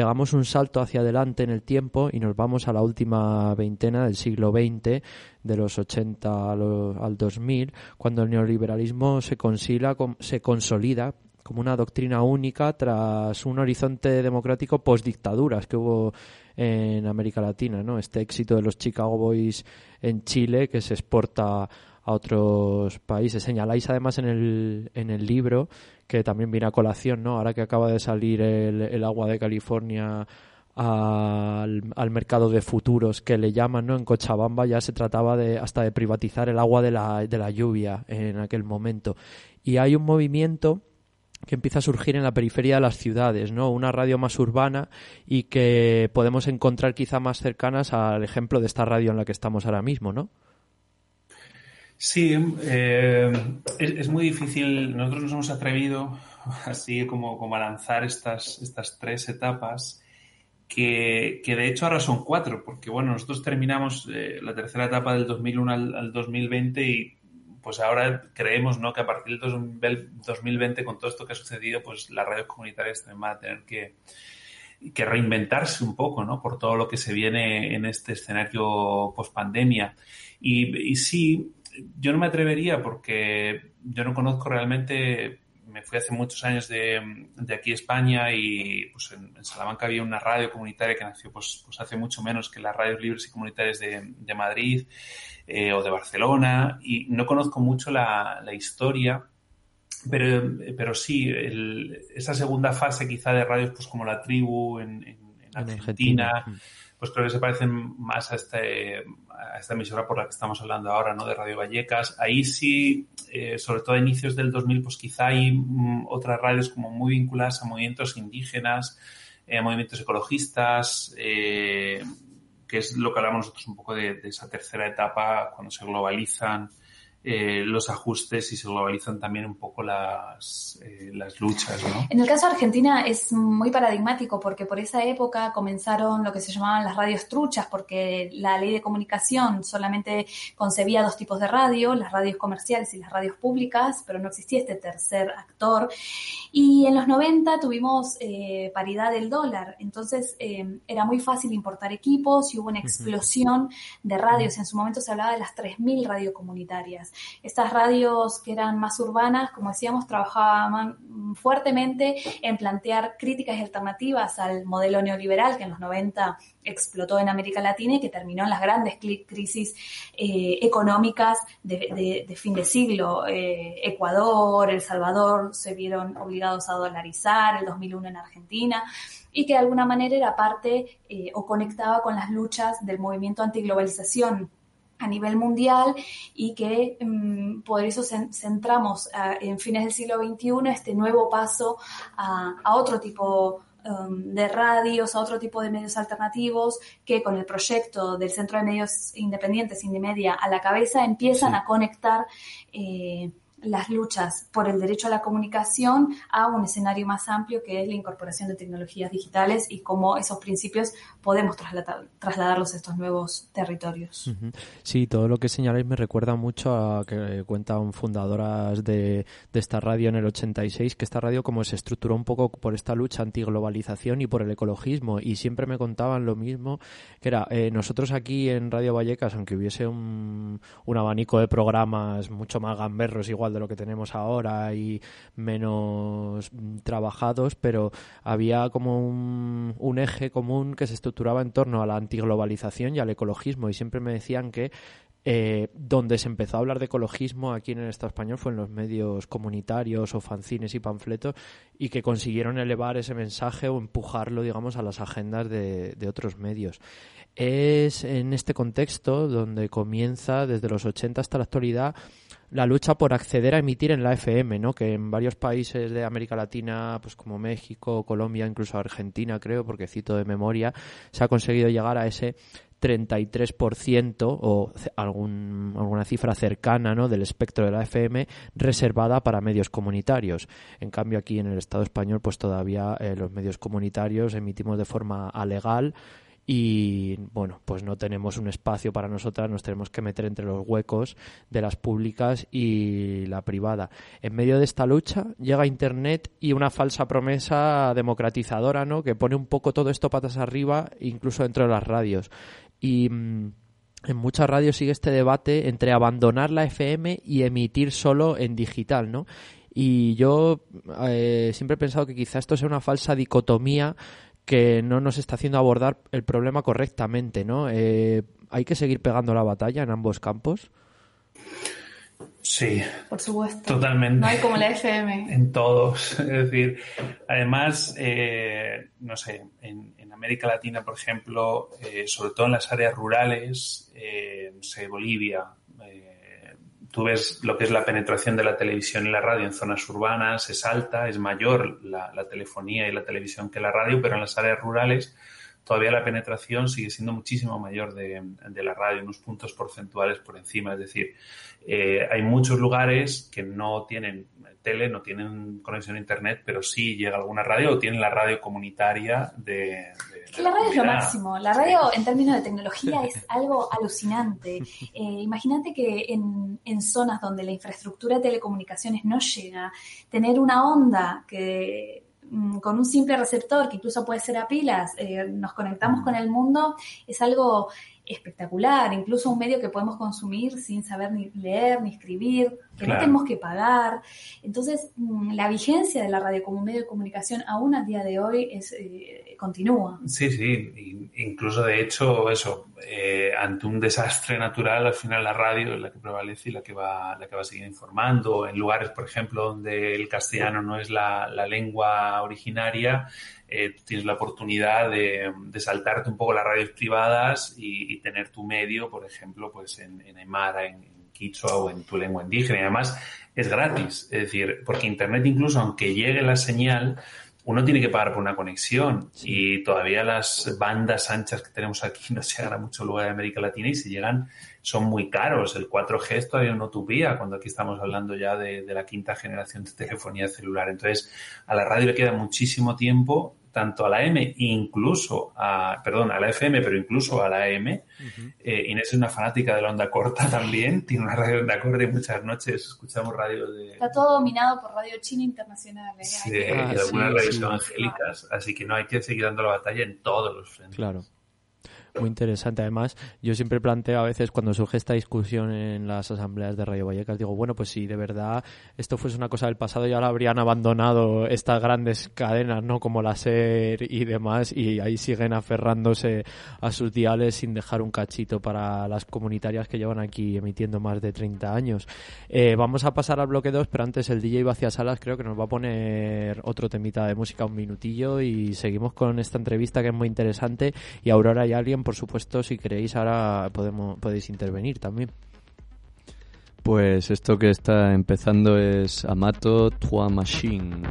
Pegamos un salto hacia adelante en el tiempo y nos vamos a la última veintena del siglo XX, de los 80 a lo- al 2000, cuando el neoliberalismo se, consila, se consolida como una doctrina única tras un horizonte democrático post-dictaduras que hubo en América Latina, ¿no? Este éxito de los Chicago Boys en Chile que se exporta a otros países. Señaláis además en el, en el libro que también viene a colación, ¿no? Ahora que acaba de salir el, agua de California al, al mercado de futuros que le llaman, ¿no? En Cochabamba ya se trataba de hasta de privatizar el agua de la, de la lluvia en aquel momento. Y hay un movimiento que empieza a surgir en la periferia de las ciudades, ¿no? Una radio más urbana y que podemos encontrar quizá más cercanas al ejemplo de esta radio en la que estamos ahora mismo, ¿no? Sí, eh, es, muy difícil. Nosotros nos hemos atrevido así como, como a lanzar estas, estas tres etapas, que, que de hecho ahora son cuatro, porque bueno, nosotros terminamos eh, la tercera etapa del 2001 al, al 2020 y pues ahora creemos ¿no? que a partir del 2020, con todo esto que ha sucedido, pues las radios comunitarias también van a tener que, que reinventarse un poco, ¿no? Por todo lo que se viene en este escenario post pandemia. Y sí, yo no me atrevería porque yo no conozco realmente, me fui hace muchos años de, de aquí a España y pues en, en, Salamanca había una radio comunitaria que nació pues, pues hace mucho menos que las radios libres y comunitarias de, de Madrid eh, o de Barcelona y no conozco mucho la, la historia. Pero, pero sí, el, esa segunda fase quizá de radios pues como La Tribu en, en, en Argentina, Argentina pues creo que se parecen más a, este, a esta emisora por la que estamos hablando ahora, ¿no? De Radio Vallecas. Ahí sí, eh, sobre todo a inicios del 2000, pues quizá hay mm, otras radios como muy vinculadas a movimientos indígenas, eh, movimientos ecologistas, eh, que es lo que hablamos nosotros un poco de, de esa tercera etapa cuando se globalizan eh, los ajustes y se globalizan también un poco las, eh, las luchas. ¿no? En el caso de Argentina es muy paradigmático porque por esa época comenzaron lo que se llamaban las radios truchas porque la ley de comunicación solamente concebía dos tipos de radio, las radios comerciales y las radios públicas, pero no existía este tercer actor. Y en los 90 tuvimos eh, paridad del dólar, entonces eh, era muy fácil importar equipos y hubo una explosión de radios. En su momento se hablaba de las 3.000 radiocomunitarias. Estas radios que eran más urbanas, como decíamos, trabajaban fuertemente en plantear críticas y alternativas al modelo neoliberal que en los 90 explotó en América Latina y que terminó en las grandes crisis eh, económicas de, fin de siglo. Eh, Ecuador, El Salvador se vieron obligados a dolarizar, el 2001 en Argentina, y que de alguna manera era parte eh, o conectaba con las luchas del movimiento antiglobalización a nivel mundial y que um, por eso centramos uh, en fines del siglo XXI este nuevo paso a, a otro tipo um, de radios, a otro tipo de medios alternativos que con el proyecto del Centro de Medios Independientes, Indemedia, a la cabeza empiezan sí. a conectar eh, las luchas por el derecho a la comunicación a un escenario más amplio que es la incorporación de tecnologías digitales y cómo esos principios podemos trasladar, trasladarlos a estos nuevos territorios. Sí, todo lo que señaláis me recuerda mucho a que cuentan fundadoras de, de esta radio en el 86, que esta radio como se estructuró un poco por esta lucha antiglobalización y por el ecologismo y siempre me contaban lo mismo, que era eh, nosotros aquí en Radio Vallecas, aunque hubiese un, un abanico de programas mucho más gamberros igual de lo que tenemos ahora y menos trabajados, pero había como un, eje común que se estructuraba en torno a la antiglobalización y al ecologismo y siempre me decían que eh, donde se empezó a hablar de ecologismo aquí en el Estado español fue en los medios comunitarios o fanzines y panfletos y que consiguieron elevar ese mensaje o empujarlo, digamos, a las agendas de, de otros medios. Es en este contexto donde comienza desde los 80 hasta la actualidad la lucha por acceder a emitir en la FM, ¿no? Que en varios países de América Latina, pues como México, Colombia, incluso Argentina, creo, porque cito de memoria, se ha conseguido llegar a ese 33% o algún, alguna cifra cercana ¿no? del espectro de la FM reservada para medios comunitarios. En cambio, aquí en el Estado español, pues todavía eh, los medios comunitarios emitimos de forma alegal y bueno, pues no tenemos un espacio para nosotras, nos tenemos que meter entre los huecos de las públicas y la privada. En medio de esta lucha llega Internet y una falsa promesa democratizadora, ¿no? Que pone un poco todo esto patas arriba, incluso dentro de las radios. Y mmm, en muchas radios sigue este debate entre abandonar la FM y emitir solo en digital, ¿no? Y yo eh, siempre he pensado que quizá esto sea una falsa dicotomía que no nos está haciendo abordar el problema correctamente, ¿no? Eh, ¿Hay que seguir pegando la batalla en ambos campos? Sí. Por supuesto. Totalmente. No hay como la FM. En todos. Es decir, además, eh, no sé, en, en, América Latina, por ejemplo, eh, sobre todo en las áreas rurales, eh, no sé, Bolivia, tú ves lo que es la penetración de la televisión y la radio en zonas urbanas, es alta, es mayor la, la, telefonía y la televisión que la radio, pero en las áreas rurales todavía la penetración sigue siendo muchísimo mayor de, de la radio, unos puntos porcentuales por encima. Es decir, eh, hay muchos lugares que no tienen tele, no tienen conexión a internet, pero sí llega alguna radio o tienen la radio comunitaria de... la radio es lo máximo. La radio sí. en términos de tecnología es algo alucinante. Eh, Imagínate que en, en, zonas donde la infraestructura de telecomunicaciones no llega, tener una onda que con un simple receptor que incluso puede ser a pilas, eh, nos conectamos con el mundo, es algo espectacular, incluso un medio que podemos consumir sin saber ni leer ni escribir, que Claro. no tenemos que pagar. Entonces, mm, la vigencia de la radio como medio de comunicación aún al día de hoy es, eh, continúa. Sí, sí, in- incluso de hecho, eso, eh, ante un desastre natural, al final la radio es la que prevalece y la que va, la que va a seguir informando. En lugares, por ejemplo, donde el castellano no es la, la lengua originaria, eh, tienes la oportunidad de, de saltarte un poco las radios privadas y, y tener tu medio, por ejemplo, pues en, en Aymara, en, en Quichua o en tu lengua indígena. Y además es gratis, es decir, porque Internet incluso aunque llegue la señal, uno tiene que pagar por una conexión y todavía las bandas anchas que tenemos aquí no llegan a muchos lugares de América Latina y si llegan son muy caros. El 4G es todavía una utopía cuando aquí estamos hablando ya de, de la quinta generación de telefonía celular. Entonces, a la radio le queda muchísimo tiempo, tanto a la M, incluso a, perdón, a la FM, pero incluso a la AM. Eh, Inés es una fanática de la onda corta también, tiene una radio de onda corta y muchas noches escuchamos radio de, Está todo dominado por Radio China Internacional. ¿eh? Sí, y Ah, algunas sí, radios sí. evangélicas, así que no hay que seguir dando la batalla en todos los frentes. Claro. Muy interesante. Además, yo siempre planteo a veces cuando surge esta discusión en las asambleas de Radio Vallecas, digo, bueno, pues si de verdad esto fuese una cosa del pasado, ya lo habrían abandonado estas grandes cadenas, ¿no? Como la SER y demás, y ahí siguen aferrándose a sus diales sin dejar un cachito para las comunitarias que llevan aquí emitiendo más de 30 años. Eh, vamos a pasar al bloque 2, pero antes el DJ Vacía Salas creo que nos va a poner otro temita de música, un minutillo, y seguimos con esta entrevista que es muy interesante. Y Aurora y alguien, por supuesto, si queréis, ahora podemos, podéis intervenir también. Pues esto que está empezando es Amato Trois Machine.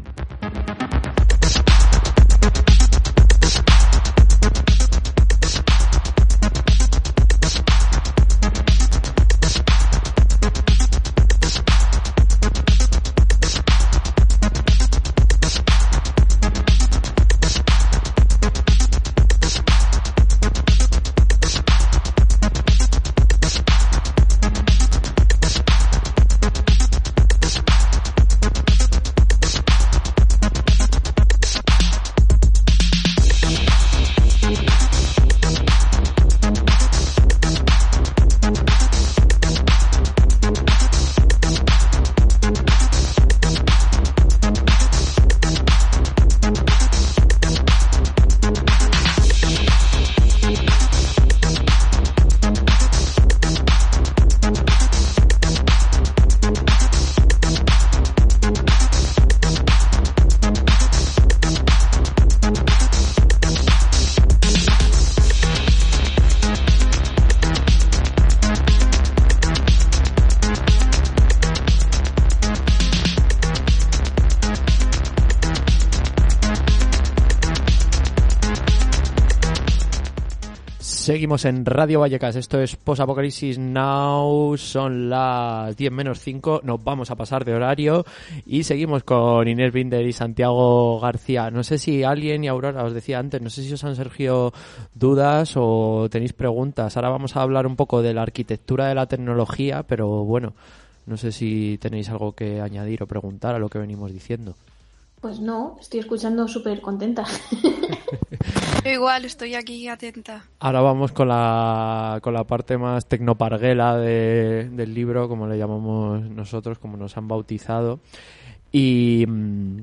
En Radio Vallecas, esto es Post Apocalipsis Now, son las 10 menos 5, nos vamos a pasar de horario y seguimos con Inés Binder y Santiago García. No sé si alguien y Aurora os decía antes, no sé si os han surgido dudas o tenéis preguntas. Ahora vamos a hablar un poco de la arquitectura de la tecnología, pero bueno, no sé si tenéis algo que añadir o preguntar a lo que venimos diciendo. Pues no, estoy escuchando súper contenta. Yo igual estoy aquí atenta. Ahora vamos con la, con la parte más tecnoparguela de- del libro, como le llamamos nosotros, como nos han bautizado. Y mm,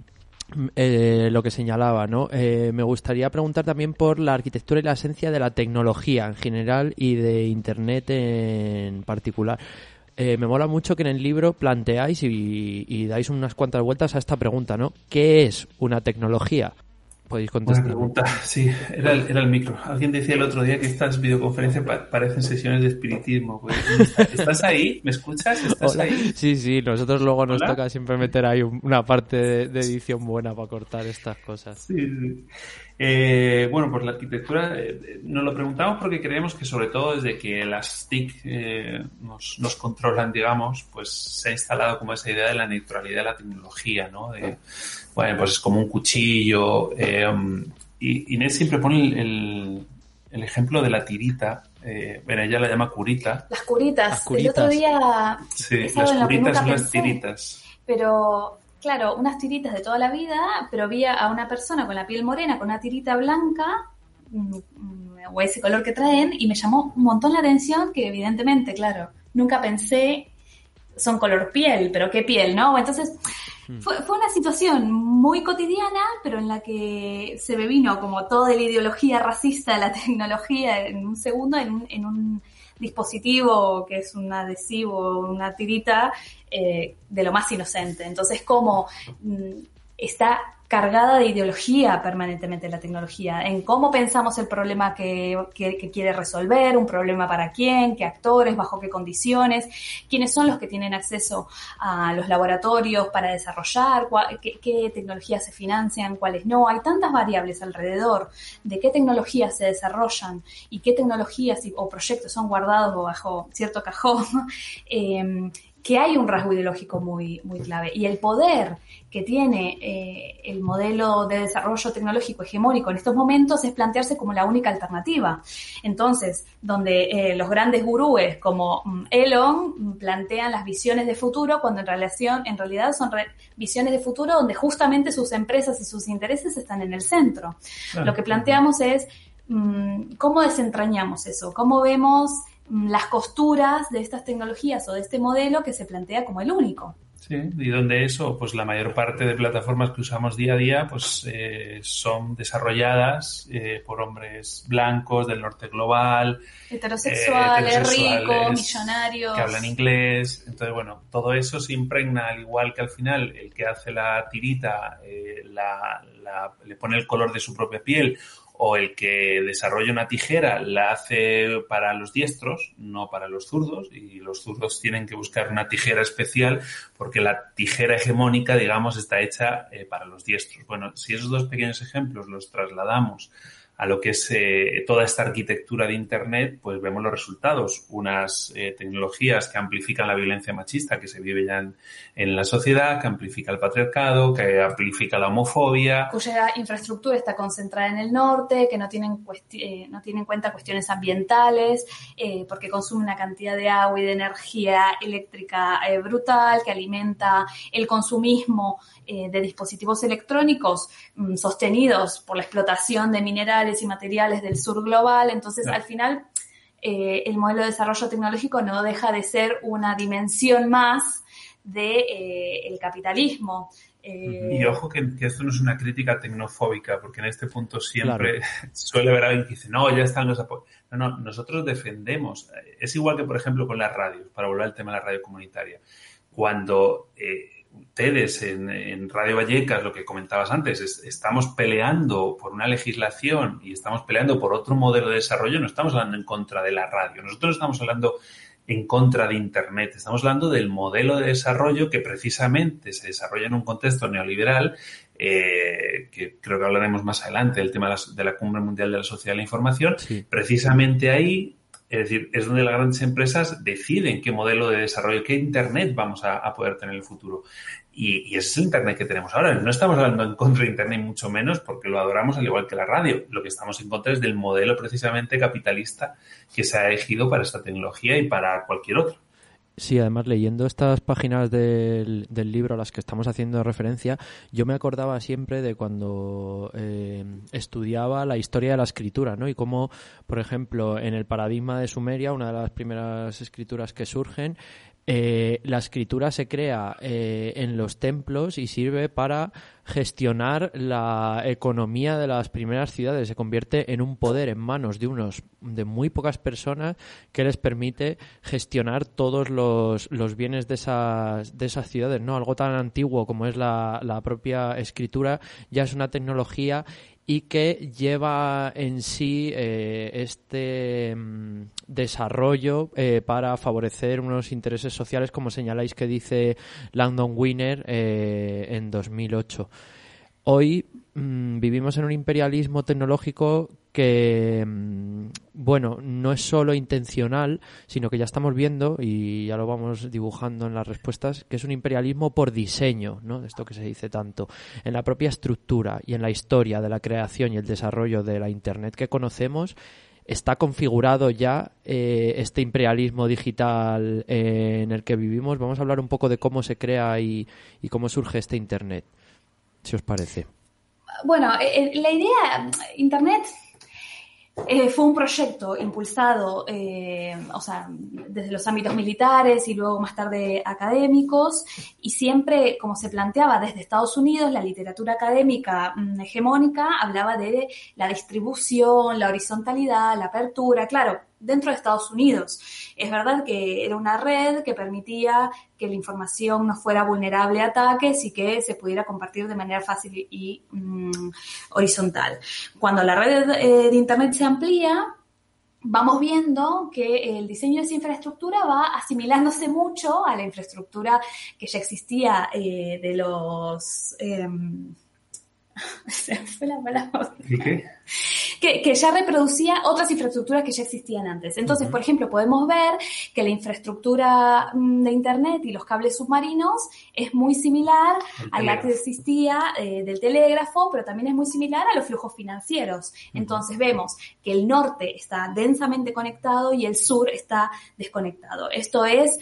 eh, lo que señalaba, ¿no? Eh, me gustaría preguntar también por la arquitectura y la esencia de la tecnología en general y de Internet en particular. Eh, me mola mucho que en el libro planteáis y, y dais unas cuantas vueltas a esta pregunta, ¿no? ¿Qué es una tecnología? Podéis Buena contestar. pregunta. Sí, era el, era el micro. Alguien decía el otro día que estas videoconferencias pa- parecen sesiones de espiritismo. Pues, ¿Estás ahí? ¿Me escuchas? ¿Estás Hola. ahí? Sí, sí, nosotros luego nos toca siempre meter ahí un- una parte de, de edición buena para cortar estas cosas. Sí, sí. Eh, bueno, pues la arquitectura eh, nos lo preguntamos porque creemos que sobre todo desde que las TIC eh, nos, nos controlan, digamos, pues se ha instalado como esa idea de la neutralidad de la tecnología, ¿no? De, bueno, pues es como un cuchillo. eh, y Inés siempre pone el, el- el ejemplo de la tirita. Eh, bueno, ella la llama curita. Las curitas. Las El curitas. otro día, Sí, las curitas son las tiritas. pero claro, unas tiritas de toda la vida, pero vi a una persona con la piel morena, con una tirita blanca, mm, mm, o ese color que traen y me llamó un montón la atención que evidentemente, claro, nunca pensé son color piel, pero qué piel, ¿no? Entonces, fue, fue una situación muy cotidiana, pero en la que se me vino como toda la ideología racista de la tecnología en un segundo, en un, en un dispositivo que es un adhesivo, una tirita, eh, de lo más inocente. Entonces, como mm, está cargada de ideología permanentemente la tecnología, en cómo pensamos el problema que, que, quiere resolver, un problema para quién, qué actores, bajo qué condiciones, quiénes son los que tienen acceso a los laboratorios para desarrollar, qué, tecnologías se financian, cuáles no. Hay tantas variables alrededor de qué tecnologías se desarrollan y qué tecnologías o proyectos son guardados bajo cierto cajón. eh, que hay un rasgo ideológico muy, muy clave. Y el poder que tiene eh, el modelo de desarrollo tecnológico hegemónico en estos momentos es plantearse como la única alternativa. Entonces, donde eh, los grandes gurúes como mm, Elon plantean las visiones de futuro, cuando en, relación, en realidad son re visiones de futuro donde justamente sus empresas y sus intereses están en el centro. Claro. Lo que planteamos es mmm, cómo desentrañamos eso, cómo vemos las costuras de estas tecnologías o de este modelo que se plantea como el único. Sí, y donde eso, pues la mayor parte de plataformas que usamos día a día, pues eh, son desarrolladas eh, por hombres blancos del norte global, heterosexuales, eh, heterosexuales, ricos, millonarios, que hablan inglés. Entonces, bueno, todo eso se impregna al igual que al final el que hace la tirita eh, la, la, le pone el color de su propia piel o el que desarrolla una tijera la hace para los diestros, no para los zurdos, y los zurdos tienen que buscar una tijera especial porque la tijera hegemónica, digamos, está hecha eh, para los diestros. Bueno, si esos dos pequeños ejemplos los trasladamos a lo que es eh, toda esta arquitectura de Internet, pues vemos los resultados. Unas eh, tecnologías que amplifican la violencia machista que se vive ya en, en, la sociedad, que amplifica el patriarcado, que amplifica la homofobia. Cuya infraestructura está concentrada en el norte, que no tienen, eh, no tienen en cuenta cuestiones ambientales, eh, porque consume una cantidad de agua y de energía eléctrica eh, brutal, que alimenta el consumismo eh, de dispositivos electrónicos mmm, sostenidos por la explotación de minerales y materiales del sur global. Entonces, claro. al final, eh, el modelo de desarrollo tecnológico no deja de ser una dimensión más de eh, el capitalismo. Eh... Y ojo que, que, esto no es una crítica tecnofóbica, porque en este punto siempre claro. suele haber alguien que dice, no, ya están los apoyos. No, no, nosotros defendemos. Es igual que, por ejemplo, con las radios, para volver al tema de la radio comunitaria. Cuando eh, ustedes en, en, Radio Vallecas, lo que comentabas antes, es, estamos peleando por una legislación y estamos peleando por otro modelo de desarrollo, no estamos hablando en contra de la radio, nosotros estamos hablando en contra de Internet, estamos hablando del modelo de desarrollo que precisamente se desarrolla en un contexto neoliberal, eh, que creo que hablaremos más adelante, el tema de la, de la Cumbre Mundial de la Sociedad de la Información, sí. precisamente ahí es decir, es donde las grandes empresas deciden qué modelo de desarrollo, qué Internet vamos a, poder tener en el futuro. Y, y, ese es el Internet que tenemos ahora. No estamos hablando en contra de Internet, mucho menos, porque lo adoramos al igual que la radio. Lo que estamos en contra es del modelo precisamente capitalista que se ha elegido para esta tecnología y para cualquier otro. Sí, además leyendo estas páginas del, libro a las que estamos haciendo referencia, yo me acordaba siempre de cuando eh, estudiaba la historia de la escritura, ¿no? Y cómo, por ejemplo, en el paradigma de Sumeria, una de las primeras escrituras que surgen, eh, la escritura se crea eh, en los templos y sirve para gestionar la economía de las primeras ciudades. Se convierte en un poder en manos de unos de muy pocas personas que les permite gestionar todos los, los bienes de esas, de esas ciudades. ¿no? Algo tan antiguo como es la, la propia escritura ya es una tecnología y que lleva en sí eh, este mm, desarrollo eh, para favorecer unos intereses sociales, como señaláis que dice Landon Winner eh, en 2008. Hoy mmm, vivimos en un imperialismo tecnológico que, mmm, bueno, no es solo intencional, sino que ya estamos viendo, y ya lo vamos dibujando en las respuestas, que es un imperialismo por diseño, ¿no? Esto que se dice tanto, en la propia estructura y en la historia de la creación y el desarrollo de la Internet que conocemos, está configurado ya eh, este imperialismo digital eh, en el que vivimos. Vamos a hablar un poco de cómo se crea y, y cómo surge este Internet si os parece. Bueno, eh, la idea, Internet Eh, fue un proyecto impulsado, eh, o sea, desde los ámbitos militares y luego más tarde académicos, y siempre, como se planteaba desde Estados Unidos, la literatura académica mm, hegemónica hablaba de la distribución, la horizontalidad, la apertura, claro, dentro de Estados Unidos. Es verdad que era una red que permitía que la información no fuera vulnerable a ataques y que se pudiera compartir de manera fácil y mm, horizontal. Cuando la red eh, de Internet se amplía, vamos viendo que el diseño de esa infraestructura va asimilándose mucho a la infraestructura que ya existía eh, de los... em, se me fue la palabra. ¿Y qué? que, que ya reproducía otras infraestructuras que ya existían antes. Entonces, por ejemplo, podemos ver que la infraestructura mm, de Internet y los cables submarinos es muy similar a la que existía eh, del telégrafo, pero también es muy similar a los flujos financieros. Entonces, vemos que el norte está densamente conectado y el sur está desconectado. Esto es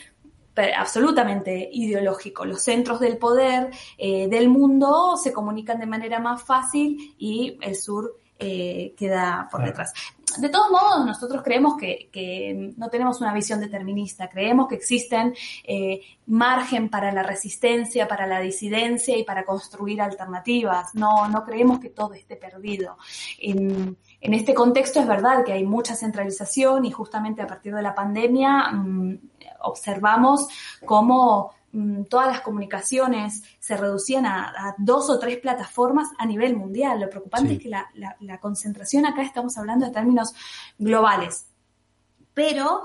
absolutamente ideológico. Los centros del poder eh, del mundo se comunican de manera más fácil y el sur eh, queda por detrás. De todos modos, nosotros creemos que, que no tenemos una visión determinista, creemos que existen eh, margen para la resistencia, para la disidencia y para construir alternativas. No, no creemos que todo esté perdido. En, en este contexto es verdad que hay mucha centralización y justamente a partir de la pandemia mm, observamos cómo mm, todas las comunicaciones se reducían a, a dos o tres plataformas a nivel mundial. Lo preocupante Sí. es que la, la- la concentración acá estamos hablando de términos globales. Pero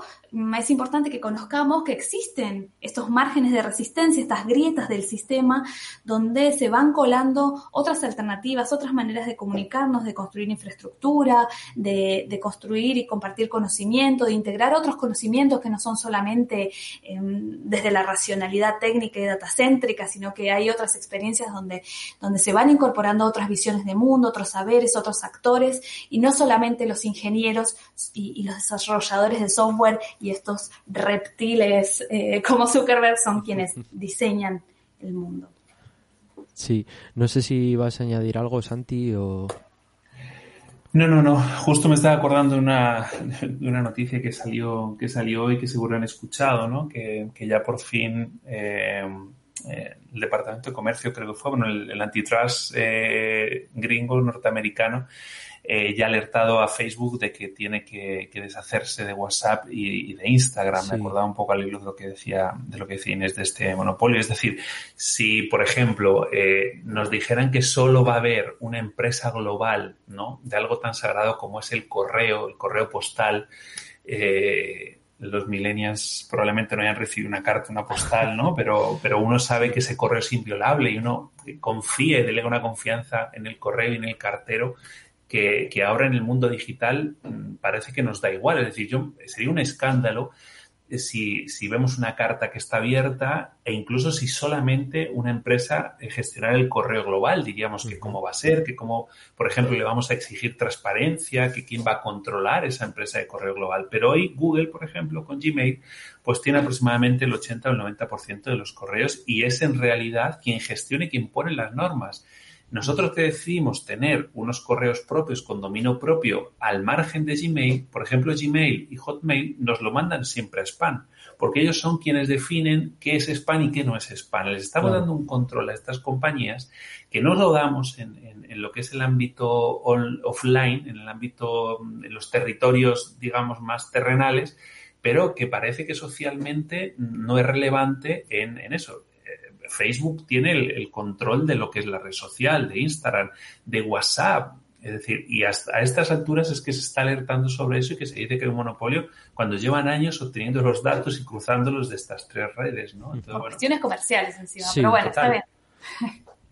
es importante que conozcamos que existen estos márgenes de resistencia, estas grietas del sistema, donde se van colando otras alternativas, otras maneras de comunicarnos, de construir infraestructura, de, construir y compartir conocimiento, de integrar otros conocimientos que no son solamente eh, desde la racionalidad técnica y datacéntrica, sino que hay otras experiencias donde, donde se van incorporando otras visiones de mundo, otros saberes, otros actores, y no solamente los ingenieros y los desarrolladores de software y estos reptiles eh, como Zuckerberg son quienes diseñan el mundo. Sí, no sé si vas a añadir algo, Santi, o... No, no, no. Justo me estaba acordando de una, de una noticia que salió, que salió hoy que seguro han escuchado, ¿no? Que, que ya por fin eh, eh, el Departamento de Comercio, creo que fue, bueno, el, el antitrust eh, gringo norteamericano eh, ya ha alertado a Facebook de que tiene que, que deshacerse de WhatsApp y, y de Instagram. Sí. Me acordaba un poco al hilo de lo que decía, de lo que decía Inés de este monopolio. Es decir, si, por ejemplo, eh, nos dijeran que solo va a haber una empresa global, ¿no? De algo tan sagrado como es el correo, el correo postal, eh, los millennials probablemente no hayan recibido una carta, una postal, ¿no? Pero, pero uno sabe que ese correo es inviolable y uno confíe, delega una confianza en el correo y en el cartero que, que ahora en el mundo digital mm, parece que nos da igual. Es decir, yo, sería un escándalo eh, si, si vemos una carta que está abierta e incluso si solamente una empresa eh, gestionara el correo global, diríamos que cómo va a ser, que cómo, por ejemplo, le vamos a exigir transparencia, que quién va a controlar esa empresa de correo global. Pero hoy Google, por ejemplo, con Gmail, pues tiene aproximadamente el 80 o el 90% de los correos y es en realidad quien gestiona y quien pone las normas. Nosotros que decidimos tener unos correos propios con dominio propio al margen de Gmail, por ejemplo, Gmail y Hotmail nos lo mandan siempre a spam, porque ellos son quienes definen qué es spam y qué no es spam. Les estamos Claro. dando un control a estas compañías que no lo damos en, en- en lo que es el ámbito on- offline, en el ámbito, mm, en los territorios, digamos, más terrenales, pero que parece que socialmente no es relevante en, en eso. Facebook tiene el, el control de lo que es la red social, de Instagram, de WhatsApp. Es decir, y hasta a estas alturas es que se está alertando sobre eso y que se dice que hay un monopolio cuando llevan años obteniendo los datos y cruzándolos de estas tres redes, ¿no? Entonces, bueno, Cuestiones comerciales encima, Sí, pero bueno, total. está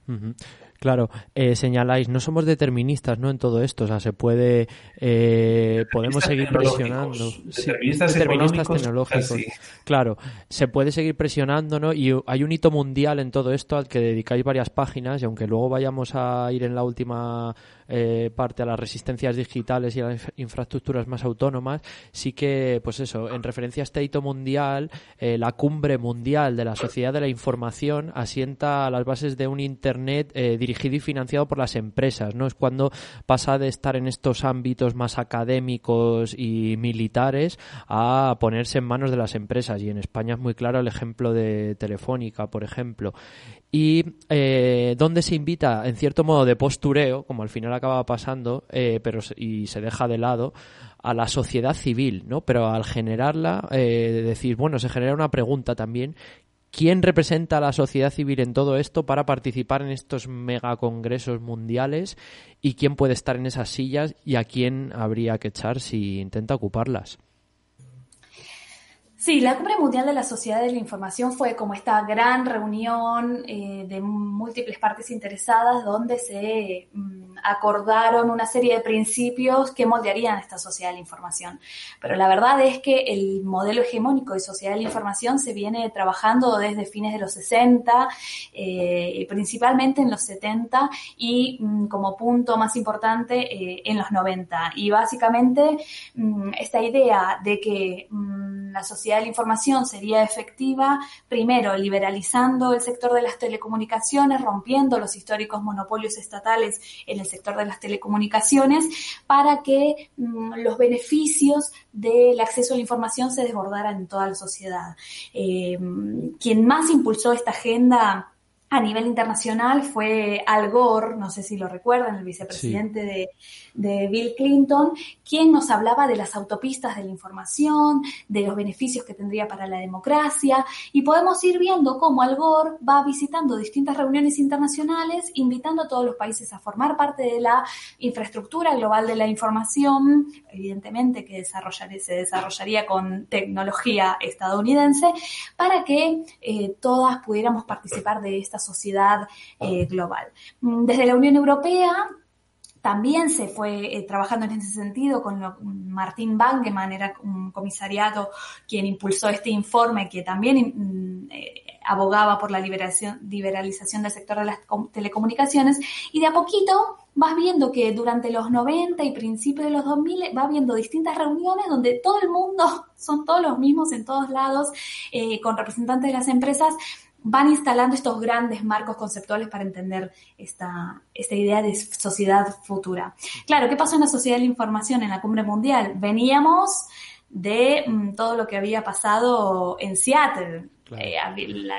bien. Claro, eh, señaláis, no somos deterministas, ¿no? En todo esto, o sea, se puede, eh, podemos seguir presionando. Sí, deterministas deterministas económicos, tecnológicos. Claro, se puede seguir presionando, ¿no? Y hay un hito mundial en todo esto al que dedicáis varias páginas y aunque luego vayamos a ir en la última eh, parte a las resistencias digitales y a las infraestructuras más autónomas, sí que, pues eso, en referencia a este hito mundial, eh, la cumbre mundial de la sociedad de la información asienta las bases de un Internet eh, dirigido y financiado por las empresas, ¿no? Es cuando pasa de estar en estos ámbitos más académicos y militares a ponerse en manos de las empresas. Y en España es muy claro el ejemplo de Telefónica, por ejemplo y eh, donde se invita en cierto modo de postureo, como al final acaba pasando, eh, pero y se deja de lado a la sociedad civil, ¿no? Pero al generarla, eh, decir, bueno, se genera una pregunta también. ¿Quién representa a la sociedad civil en todo esto para participar en estos megacongresos mundiales? ¿Y quién puede estar en esas sillas? ¿Y a quién habría que echar si intenta ocuparlas? Sí, la Cumbre Mundial de la Sociedad de la Información fue como esta gran reunión eh, de múltiples partes interesadas donde se mm, acordaron una serie de principios que moldearían esta sociedad de la información. Pero la verdad es que el modelo hegemónico de sociedad de la información se viene trabajando desde fines de los 60, eh, principalmente en los 70 y mm, como punto más importante eh, en los 90. Y básicamente mm, esta idea de que la sociedad la información sería efectiva, primero, liberalizando el sector de las telecomunicaciones, rompiendo los históricos monopolios estatales en el sector de las telecomunicaciones, para que mm, los beneficios del acceso a la información se desbordaran en toda la sociedad. Eh, quien más impulsó esta agenda a nivel internacional fue Al Gore, no sé si lo recuerdan, el vicepresidente de, de, Bill Clinton, quien nos hablaba de las autopistas de la información, de los beneficios que tendría para la democracia, y podemos ir viendo cómo Al Gore va visitando distintas reuniones internacionales, invitando a todos los países a formar parte de la infraestructura global de la información, evidentemente que se desarrollaría con tecnología estadounidense, para que eh, todas pudiéramos participar de esta sociedad eh, global. Mm, desde la Unión Europea también se fue eh, trabajando en ese sentido con Martín Bangeman, era un comisariado quien impulsó este informe que también mm, eh, abogaba por la liberación, liberalización del sector de las telecomunicaciones y de a poquito vas viendo que durante los 90 y principios de los 2000 va viendo distintas reuniones donde todo el mundo, son todos los mismos en todos lados, con representantes de las empresas, van instalando estos grandes marcos conceptuales para entender esta, esta idea de sociedad futura. Claro, ¿qué pasó en la sociedad de la información en la cumbre mundial? Veníamos de mm, todo lo que había pasado en Seattle. Eh,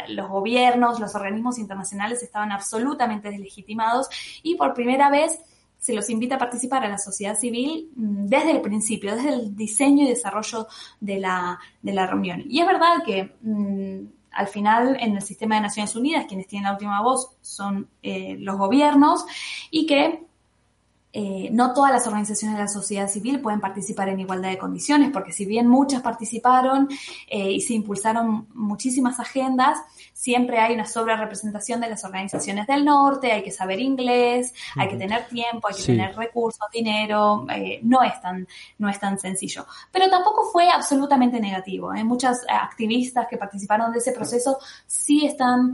los gobiernos, los organismos internacionales estaban absolutamente deslegitimados y por primera vez se los invita a participar a la sociedad civil mm, desde el principio, desde el diseño y desarrollo de la, de la reunión. Y es verdad que mm, al final en el sistema de Naciones Unidas quienes tienen la última voz son eh, los gobiernos y que eh, no todas las organizaciones de la sociedad civil pueden participar en igualdad de condiciones, porque si bien muchas participaron eh, y se impulsaron muchísimas agendas, siempre hay una sobre representación de las organizaciones del norte, hay que saber inglés, hay que tener tiempo, hay que tener recursos, dinero, eh, no, es tan, no es tan sencillo. Pero tampoco fue absolutamente negativo. Hay muchas activistas que participaron de ese proceso sí están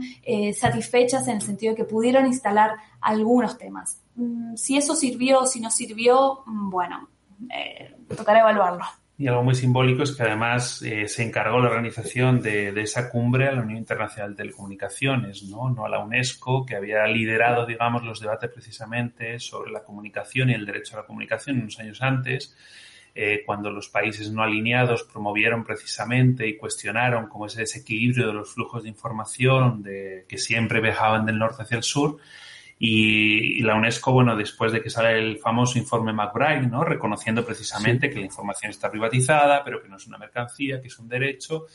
satisfechas en el sentido de que pudieron instalar algunos temas. Mm, si eso sirvió, si no sirvió, mm, bueno, eh, tocará evaluarlo. Y algo muy simbólico es que además eh, se encargó la organización de, esa cumbre a la Unión Internacional de Telecomunicaciones, ¿no? no a la UNESCO, que había liderado, digamos, los debates precisamente sobre la comunicación y el derecho a la comunicación unos años antes, eh, cuando los países no alineados promovieron precisamente y cuestionaron cómo ese desequilibrio de los flujos de información de, que siempre viajaban del norte hacia el sur y, la UNESCO, bueno, después de que sale el famoso informe McBride, ¿no? Reconociendo precisamente que la información está privatizada, pero que no es una mercancía, que es un derecho,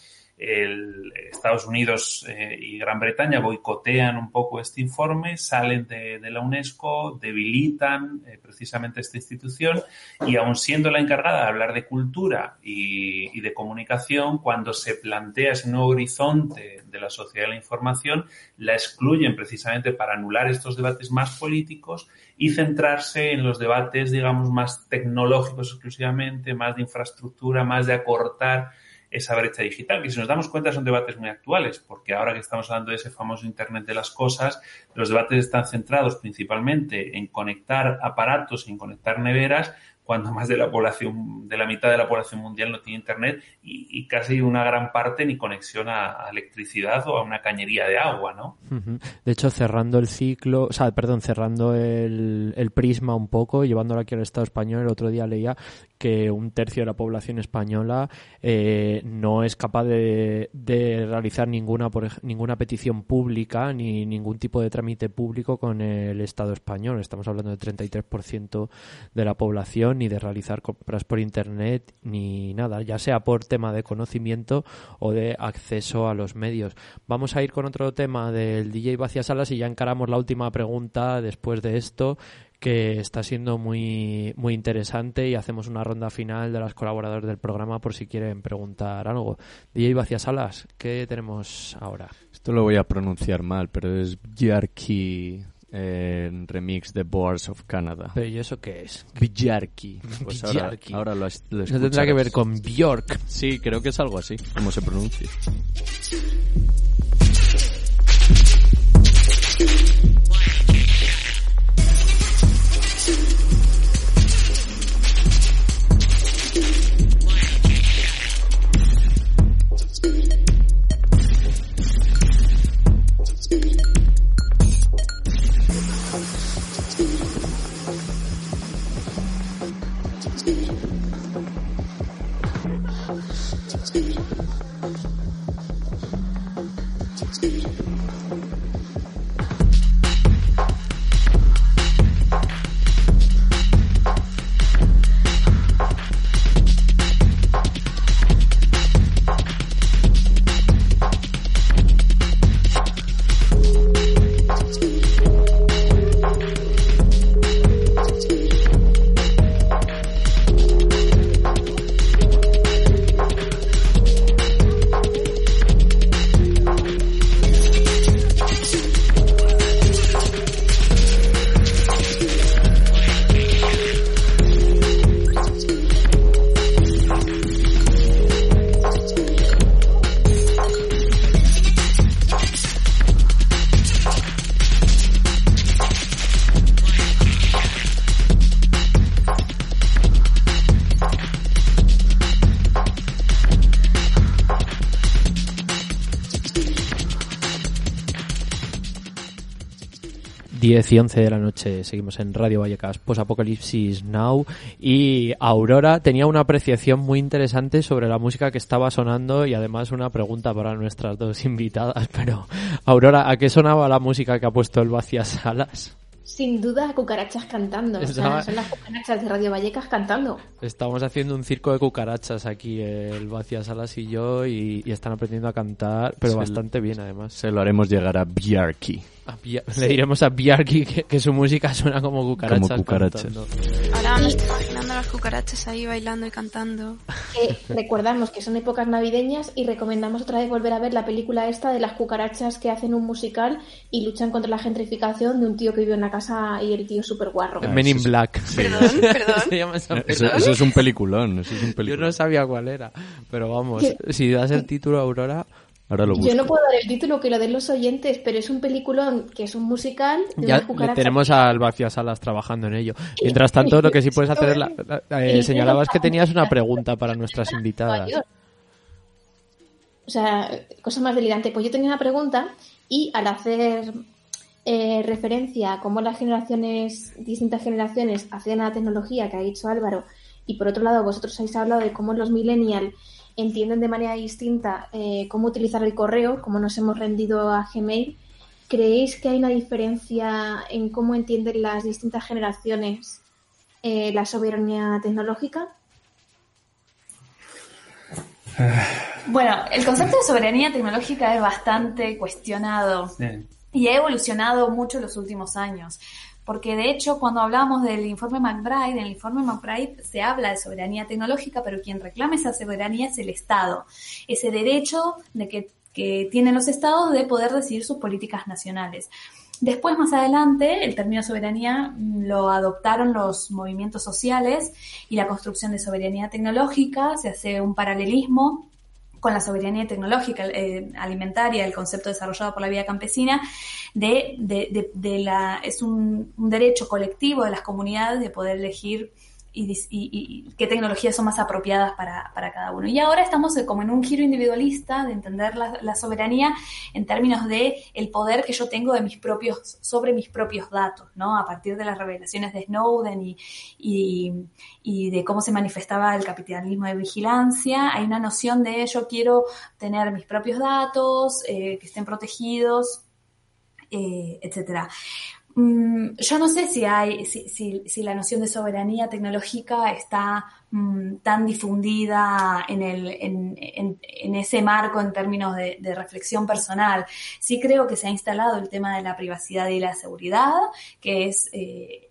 el, Estados Unidos eh, y Gran Bretaña boicotean un poco este informe, salen de, la UNESCO, debilitan eh, precisamente esta institución y aun siendo la encargada de hablar de cultura y, de comunicación, cuando se plantea ese nuevo horizonte de la sociedad de la información, la excluyen precisamente para anular estos debates más políticos y centrarse en los debates, digamos, más tecnológicos exclusivamente, más de infraestructura, más de acortar esa brecha digital, que si nos damos cuenta son debates muy actuales, porque ahora que estamos hablando de ese famoso Internet de las cosas, los debates están centrados principalmente en conectar aparatos, en conectar neveras, cuando más de la población, de la mitad de la población mundial no tiene internet y, casi una gran parte ni conexión a, a, electricidad o a una cañería de agua, ¿no? De hecho, cerrando el ciclo, o sea, perdón, cerrando el, el prisma un poco, llevándolo aquí al Estado español, el otro día leía que un tercio de la población española eh, no es capaz de, realizar ninguna por, ninguna petición pública ni ningún tipo de trámite público con el Estado español. Estamos hablando del 33% de la población ni de realizar compras por internet ni nada, ya sea por tema de conocimiento o de acceso a los medios. Vamos a ir con otro tema del DJ Vacía Salas y ya encaramos la última pregunta después de esto que está siendo muy muy interesante y hacemos una ronda final de los colaboradores del programa por si quieren preguntar algo. DJ Vacía Salas, ¿qué tenemos ahora? Esto lo voy a pronunciar mal, pero es Bjarki en remix de Boards of Canada. ¿Pero y eso qué es? Bjarki. Pues ahora, ahora lo, lo ¿No tendrá que ver con Bjork? Sí, creo que es algo así, como se pronuncia. Diez y once de la noche seguimos en Radio Vallecas, Post Apocalipsis Now y Aurora tenía una apreciación muy interesante sobre la música que estaba sonando y además una pregunta para nuestras dos invitadas, pero Aurora, ¿a qué sonaba la música que ha puesto el Vacías Salas? Sin duda, cucarachas cantando. Estaba- O sea, son las cucarachas de Radio Vallecas cantando. Estamos haciendo un circo de cucarachas aquí, el Vacías Salas y yo, y, y están aprendiendo a cantar, pero Se- bastante bien además. Se lo haremos llegar a Bjarki. A Bia- Le diremos a Bjarki que, que su música suena como cucarachas. Como cucarachas. cantando. Ahora me estoy imaginando a las cucarachas ahí bailando y cantando. Eh, recordamos que son épocas navideñas y recomendamos otra vez volver a ver la película esta de las cucarachas que hacen un musical y luchan contra la gentrificación de un tío que vive en una casa y el tío es súper guarro. Men in Black. Perdón, perdón. Se llama esa Eso, película. eso es un peliculón, eso es un Yo peliculón. no sabía cuál era, pero vamos, ¿Qué? si das el título Aurora, Ahora lo busco. Yo no puedo dar el título que lo den los oyentes, pero es un peliculón que es un musical de ya tenemos al Vacías Salas trabajando en ello. Mientras tanto, lo que sí puedes hacer es, la- la- eh, señalabas que tenías una pregunta para nuestras invitadas. O sea, cosa más delirante. Pues yo tenía una pregunta y al hacer eh, referencia a cómo las generaciones, distintas generaciones, hacían a la tecnología que ha dicho Álvaro, y por otro lado vosotros habéis hablado de cómo los millennials entienden de manera distinta eh, cómo utilizar el correo, cómo nos hemos rendido a Gmail, ¿creéis que hay una diferencia en cómo entienden las distintas generaciones eh, la soberanía tecnológica? Bueno, el concepto de soberanía tecnológica es bastante cuestionado Sí. y ha evolucionado mucho en los últimos años. Porque de hecho, cuando hablamos del informe McBride, en el informe McBride se habla de soberanía tecnológica, pero quien reclama esa soberanía es el Estado. Ese derecho de que, que tienen los Estados de poder decidir sus políticas nacionales. Después, más adelante, el término soberanía mm, lo adoptaron los movimientos sociales y la construcción de soberanía tecnológica, se hace un paralelismo con la soberanía tecnológica eh, alimentaria, el concepto desarrollado por la vida campesina, de, de, de, de la, es un, un, derecho colectivo de las comunidades de poder elegir y, qué tecnologías son más apropiadas para, para, cada uno. Y ahora estamos como en un giro individualista de entender la, la, soberanía en términos de el poder que yo tengo de mis propios, sobre mis propios datos, ¿no? A partir de las revelaciones de Snowden y, y, y de cómo se manifestaba el capitalismo de vigilancia, hay una noción de yo quiero tener mis propios datos, eh, que estén protegidos, eh, etcétera. Mm, yo no sé si hay, si, si, si, la noción de soberanía tecnológica está mm, tan difundida en, el, en, en, ese marco en términos de, de, reflexión personal. Sí creo que se ha instalado el tema de la privacidad y la seguridad, que es eh,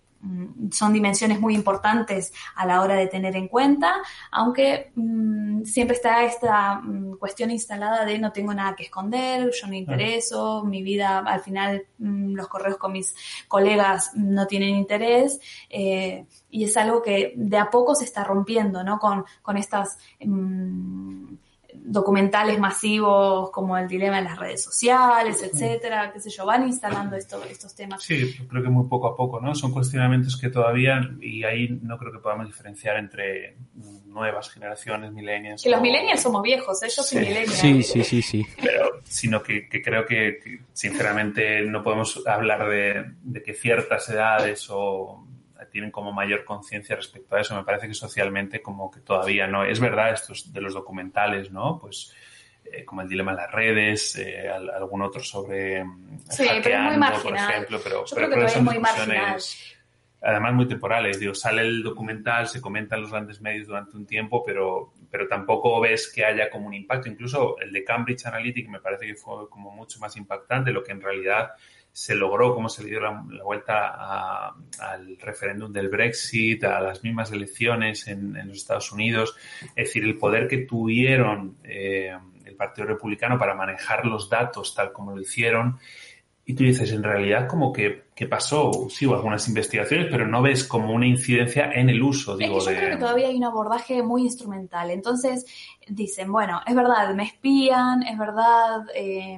son dimensiones muy importantes a la hora de tener en cuenta, aunque mmm, siempre está esta mmm, cuestión instalada de no tengo nada que esconder, yo no intereso, mi vida al final mmm, los correos con mis colegas no tienen interés eh, y es algo que de a poco se está rompiendo, ¿no? Con, con estas documentales masivos como el dilema en las redes sociales, etcétera, qué sé yo, van instalando esto, estos temas. Sí, creo que muy poco a poco, ¿no? Son cuestionamientos que todavía, y ahí no creo que podamos diferenciar entre nuevas generaciones, millennials. Que los millennials somos viejos, ellos sí. y millennials. Sí, sí, sí, sí. Pero, sino que, que creo que, que, sinceramente, no podemos hablar de, de que ciertas edades o tienen como mayor conciencia respecto a eso. Me parece que socialmente como que todavía no. Es verdad, estos de los documentales, ¿no? Pues eh, como el dilema en las redes, eh, algún otro sobre sí, pero es muy marginal. por ejemplo, pero, Yo pero, creo que son muy marginal. además muy temporales. Digo, sale el documental, se comenta en los grandes medios durante un tiempo, pero, pero tampoco ves que haya como un impacto. Incluso el de Cambridge Analytica me parece que fue como mucho más impactante, lo que en realidad se logró, cómo se le dio la, la vuelta a, al referéndum del Brexit, a las mismas elecciones en, en, los Estados Unidos. Es decir, el poder que tuvieron eh, el Partido Republicano para manejar los datos tal como lo hicieron. Y tú dices, en realidad, como que, que pasó, sí, hubo algunas investigaciones, pero no ves como una incidencia en el uso, digo, es que yo de... creo que todavía hay un abordaje muy instrumental. Entonces, dicen, bueno, es verdad, me espían, es verdad, eh,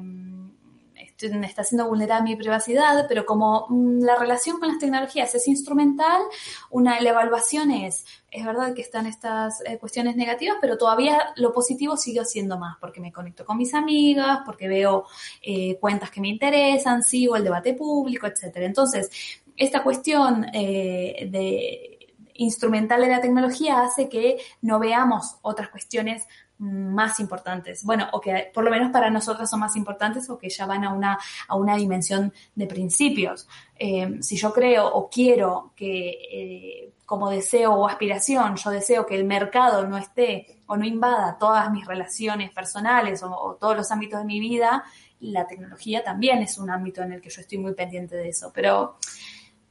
me está haciendo vulnerar mi privacidad, pero como mmm, la relación con las tecnologías es instrumental, una, la evaluación es, es verdad que están estas eh, cuestiones negativas, pero todavía lo positivo sigue siendo más, porque me conecto con mis amigas, porque veo eh, cuentas que me interesan, sigo el debate público, etcétera. Entonces, esta cuestión eh, de instrumental de la tecnología hace que no veamos otras cuestiones más importantes, bueno, o que por lo menos para nosotros son más importantes o que ya van a una, a una dimensión de principios. Eh, si yo creo o quiero que eh, como deseo o aspiración, yo deseo que el mercado no esté o no invada todas mis relaciones personales o, todos los ámbitos de mi vida, la tecnología también es un ámbito en el que yo estoy muy pendiente de eso, pero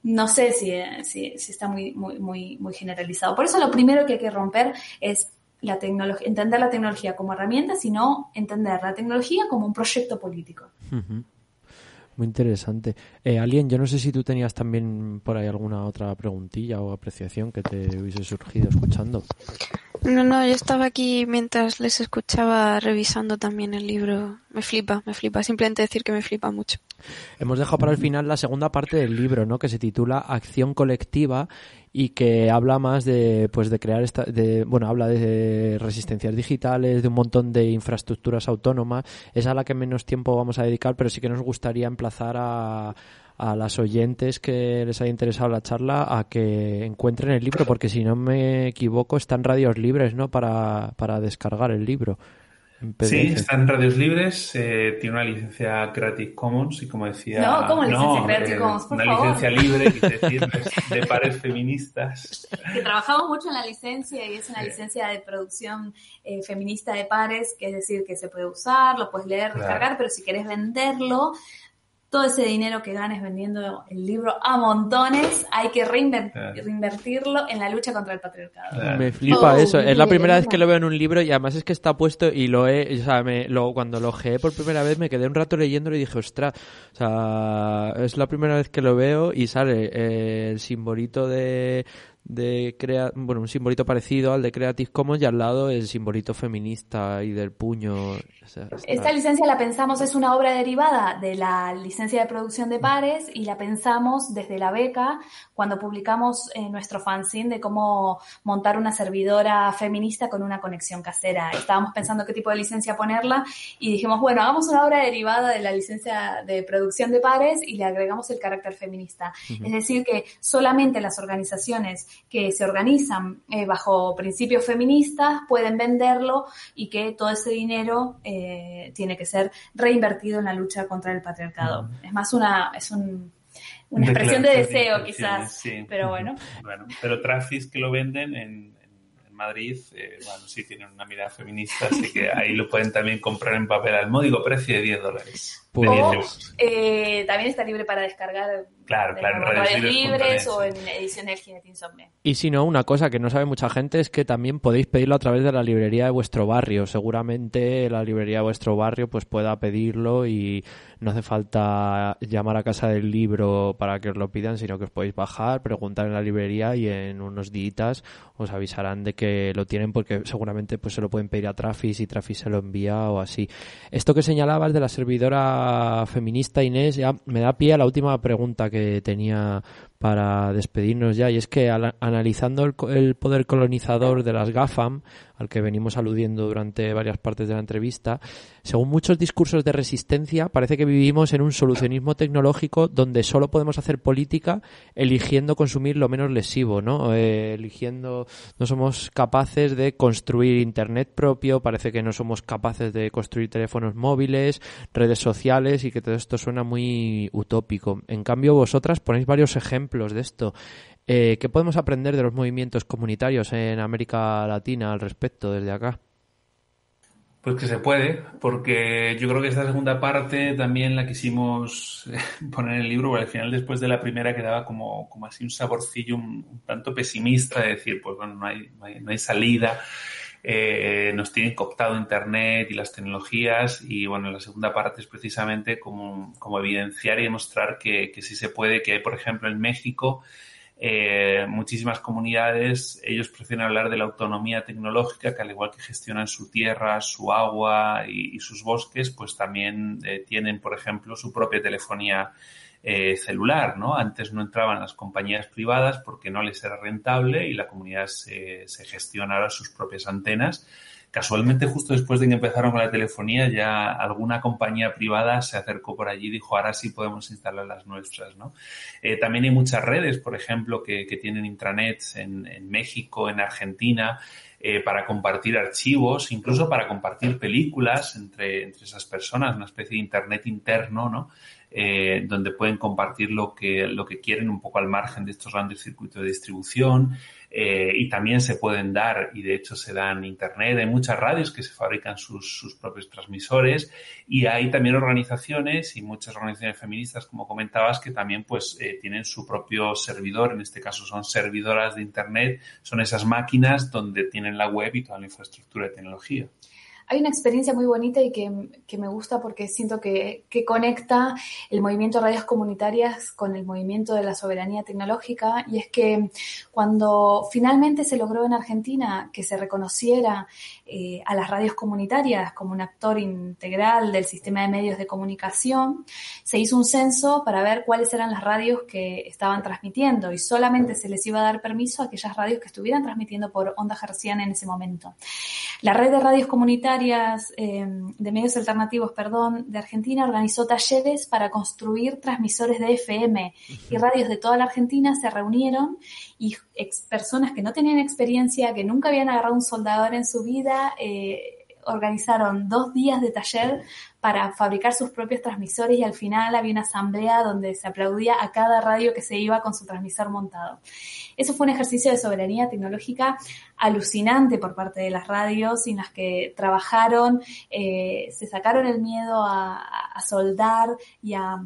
no sé si, si, si está muy, muy, muy, muy generalizado. Por eso lo primero que hay que romper es la tecnología, entender la tecnología como herramienta, sino entender la tecnología como un proyecto político. Muy interesante. Eh, Alien, yo no sé si tú tenías también por ahí alguna otra preguntilla o apreciación que te hubiese surgido escuchando. No, no, yo estaba aquí mientras les escuchaba revisando también el libro. Me flipa, me flipa. Simplemente decir que me flipa mucho. Hemos dejado para el final la segunda parte del libro, ¿no? Que se titula Acción colectiva y que habla más de pues de crear esta de bueno habla de resistencias digitales de un montón de infraestructuras autónomas es a la que menos tiempo vamos a dedicar pero sí que nos gustaría emplazar a a las oyentes que les haya interesado la charla a que encuentren el libro porque si no me equivoco están radios libres no para para descargar el libro Sí, está en radios libres, eh, tiene una licencia Creative Commons y como decía... No, ¿cómo licencia no, Creative Commons? Por una favor. licencia libre, quise decir, de, pares feministas. Que trabajamos mucho en la licencia y es una licencia de producción eh, feminista de pares, que es decir, que se puede usar, lo puedes leer, descargar, claro. pero si querés venderlo, todo ese dinero que ganes vendiendo el libro a montones, hay que reinvertirlo en la lucha contra el patriarcado. Me flipa oh, eso. Es la primera vez que lo veo en un libro y además es que está puesto y lo he, o sea, me, lo, cuando lo ojeé por primera vez me quedé un rato leyéndolo y dije, ostras, o sea, es la primera vez que lo veo y sale eh, el simbolito de de crea bueno, un simbolito parecido al de Creative Commons y al lado el simbolito feminista y del puño. Esta licencia la pensamos, es una obra derivada de la licencia de producción de pares y la pensamos desde la beca cuando publicamos eh, nuestro fanzine de cómo montar una servidora feminista con una conexión casera. Estábamos pensando qué tipo de licencia ponerla y dijimos, bueno, hagamos una obra derivada de la licencia de producción de pares y le agregamos el carácter feminista. Es decir, que solamente las organizaciones que se organizan eh, bajo principios feministas pueden venderlo y que todo ese dinero eh, tiene que ser reinvertido en la lucha contra el patriarcado. Es más una, es un, una expresión de deseo quizás, pero bueno. bueno. Pero Trafis que lo venden en, Madrid, eh, bueno, sí tienen una mirada feminista, así que ahí lo pueden también comprar en papel al módico precio de 10 dólares. Eh, también está libre para descargar Claro, claro, en radios libres o en ediciones del Insomne. Y si no, una cosa que no sabe mucha gente es que también podéis pedirlo a través de la librería de vuestro barrio. Seguramente la librería de vuestro barrio pues pueda pedirlo y no hace falta llamar a casa del libro para que os lo pidan, sino que os podéis bajar, preguntar en la librería y en unos días os avisarán de que lo tienen porque seguramente pues se lo pueden pedir a Trafis y Trafis se lo envía o así. Esto que señalabas de la servidora feminista Inés me da pie a la última pregunta que tenía para despedirnos ya, y es que analizando el, poder colonizador de las GAFAM, al que venimos aludiendo durante varias partes de la entrevista, según muchos discursos de resistencia, parece que vivimos en un solucionismo tecnológico donde solo podemos hacer política eligiendo consumir lo menos lesivo, ¿no? Eh, eligiendo, no somos capaces de construir Internet propio, parece que no somos capaces de construir teléfonos móviles, redes sociales y que todo esto suena muy utópico. En cambio, vosotras ponéis varios ejemplos de esto. Eh, ¿Qué podemos aprender de los movimientos comunitarios en América Latina al respecto desde acá? Pues que se puede, porque yo creo que esta segunda parte también la quisimos eh, poner en el libro, porque al final después de la primera quedaba como, como así un saborcillo un, tanto pesimista de decir, pues bueno, no hay, no hay, salida, eh, nos tienen cooptado Internet y las tecnologías y bueno, la segunda parte es precisamente como, como evidenciar y demostrar que, que sí se puede, que hay por ejemplo en México eh, muchísimas comunidades, ellos prefieren hablar de la autonomía tecnológica, que al igual que gestionan su tierra, su agua y, sus bosques, pues también eh, tienen, por ejemplo, su propia telefonía eh, celular, ¿no? Antes no entraban las compañías privadas porque no les era rentable y la comunidad se, se gestionara sus propias antenas Casualmente, justo después de que empezaron con la telefonía, ya alguna compañía privada se acercó por allí y dijo, ahora sí podemos instalar las nuestras, ¿no? Eh, también hay muchas redes, por ejemplo, que, tienen intranets en, México, en Argentina, eh, para compartir archivos, incluso para compartir películas entre, entre esas personas, una especie de internet interno, ¿no? Eh, donde pueden compartir lo que, lo que quieren un poco al margen de estos grandes circuitos de distribución. Eh, y también se pueden dar, y de hecho se dan internet, hay muchas radios que se fabrican sus, sus propios transmisores y hay también organizaciones y muchas organizaciones feministas, como comentabas, que también pues eh, tienen su propio servidor, en este caso son servidoras de internet, son esas máquinas donde tienen la web y toda la infraestructura de tecnología hay una experiencia muy bonita y que, me gusta porque siento que, conecta el movimiento de radios comunitarias con el movimiento de la soberanía tecnológica y es que cuando finalmente se logró en Argentina que se reconociera eh, a las radios comunitarias como un actor integral del sistema de medios de comunicación, se hizo un censo para ver cuáles eran las radios que estaban transmitiendo y solamente se les iba a dar permiso a aquellas radios que estuvieran transmitiendo por onda herciana en ese momento. La red de radios comunitarias, eh, de medios alternativos, perdón, de Argentina organizó talleres para construir transmisores de FM y radios de toda la Argentina se reunieron y personas que no tenían experiencia, que nunca habían agarrado un soldador en su vida, eh, organizaron dos días de taller para fabricar sus propios transmisores y al final había una asamblea donde se aplaudía a cada radio que se iba con su transmisor montado. Eso fue un ejercicio de soberanía tecnológica alucinante por parte de las radios en las que trabajaron, eh, se sacaron el miedo a, soldar y a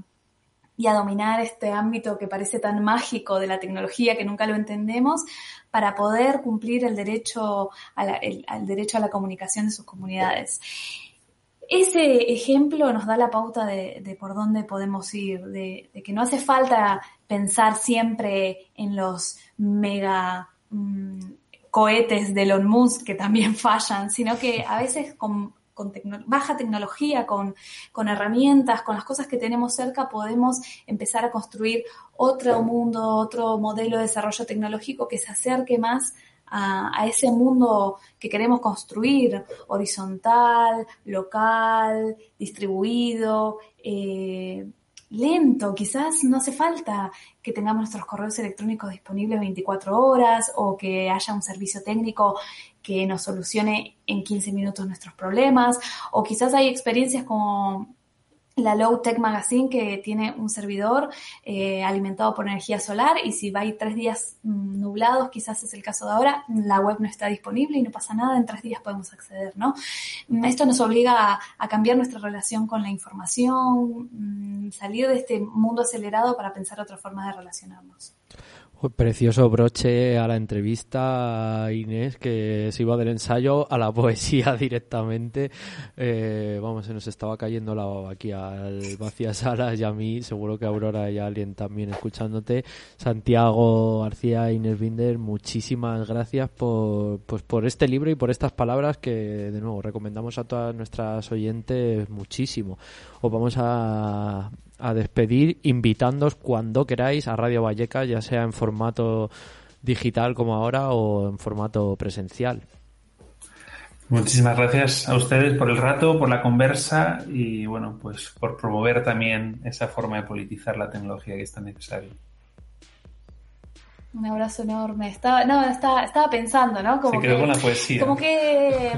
y a dominar este ámbito que parece tan mágico de la tecnología que nunca lo entendemos para poder cumplir el derecho a la, el derecho a la comunicación de sus comunidades. Ese ejemplo nos da la pauta de, por dónde podemos ir, de, de, que no hace falta pensar siempre en los mega mm, cohetes de Elon Musk que también fallan, sino que a veces con, con tecno baja tecnología, con, con, herramientas, con las cosas que tenemos cerca, podemos empezar a construir otro mundo, otro modelo de desarrollo tecnológico que se acerque más a, a, ese mundo que queremos construir, horizontal, local, distribuido, eh, lento, quizás no hace falta que tengamos nuestros correos electrónicos disponibles 24 horas o que haya un servicio técnico que nos solucione en 15 minutos nuestros problemas o quizás hay experiencias como la Low Tech Magazine que tiene un servidor eh, alimentado por energía solar y si va a tres días mmm, nublados, quizás es el caso de ahora, la web no está disponible y no pasa nada, en tres días podemos acceder, ¿no? Esto nos obliga a, a cambiar nuestra relación con la información, mmm, salir de este mundo acelerado para pensar otra forma de relacionarnos. Precioso broche a la entrevista, Inés, que se iba del ensayo a la poesía directamente. Eh, vamos, se nos estaba cayendo la baba aquí al Vacía Salas y a mí, seguro que Aurora y alguien también escuchándote. Santiago García, Inés Binder, muchísimas gracias por, pues por este libro y por estas palabras que, de nuevo, recomendamos a todas nuestras oyentes muchísimo. Os vamos a, a despedir invitándoos cuando queráis a Radio Valleca, ya sea en formato digital como ahora o en formato presencial. Muchísimas gracias a ustedes por el rato, por la conversa y bueno, pues por promover también esa forma de politizar la tecnología que es tan necesaria. Un abrazo enorme. Estaba, no, estaba, estaba pensando, ¿no? Como Se quedó que, con la poesía. Como que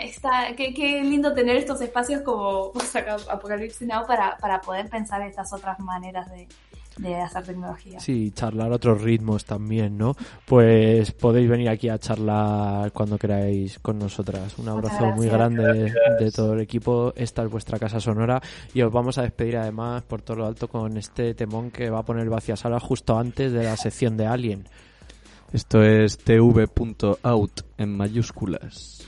está, qué, qué lindo tener estos espacios como Apocalipsis Now para, para poder pensar estas otras maneras de, de hacer tecnología. Sí, charlar otros ritmos también, ¿no? Pues podéis venir aquí a charlar cuando queráis con nosotras. Un abrazo muy grande de, de, todo el equipo. Esta es vuestra casa sonora y os vamos a despedir además por todo lo alto con este temón que va a poner Vacía Sala justo antes de la sección de Alien. Esto es tv.out en mayúsculas.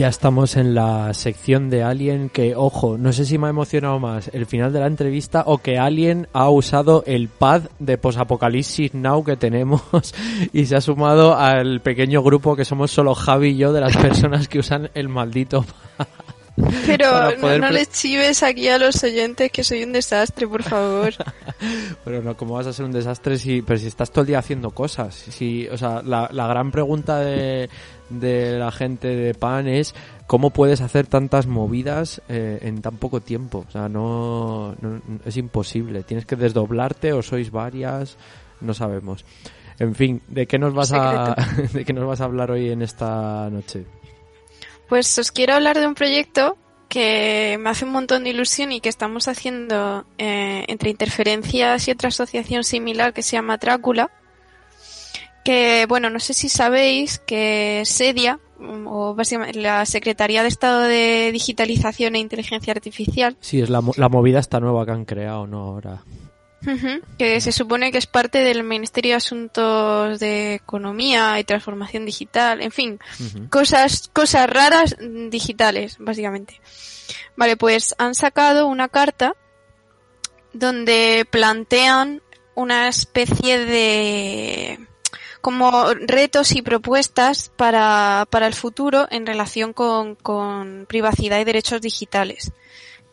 Ya estamos en la sección de Alien que, ojo, no sé si me ha emocionado más el final de la entrevista o que Alien ha usado el pad de Posapocalipsis Now que tenemos y se ha sumado al pequeño grupo que somos solo Javi y yo de las personas que usan el maldito pad. Pero no, no les chives aquí a los oyentes que soy un desastre, por favor. Pero no, ¿cómo vas a ser un desastre si, pero si estás todo el día haciendo cosas? Si, o sea, la, la gran pregunta de, de la gente de PAN es ¿cómo puedes hacer tantas movidas eh, en tan poco tiempo? O sea, no, no- es imposible. Tienes que desdoblarte o sois varias, no sabemos. En fin, ¿de qué nos vas a, de qué nos vas a hablar hoy en esta noche? Pues os quiero hablar de un proyecto que me hace un montón de ilusión y que estamos haciendo eh, entre interferencias y otra asociación similar que se llama Drácula. Que, bueno, no sé si sabéis que SEDIA, mm, o básicamente la Secretaría de Estado de Digitalización e Inteligencia Artificial, Sí, es la, la movida esta nueva que han creado, ¿no? Ahora. Que se supone que es parte del Ministerio de Asuntos de Economía y Transformación Digital, en fin, cosas, cosas raras digitales, básicamente. Vale, pues han sacado una carta donde plantean una especie de como retos y propuestas para, para el futuro en relación con, con privacidad y derechos digitales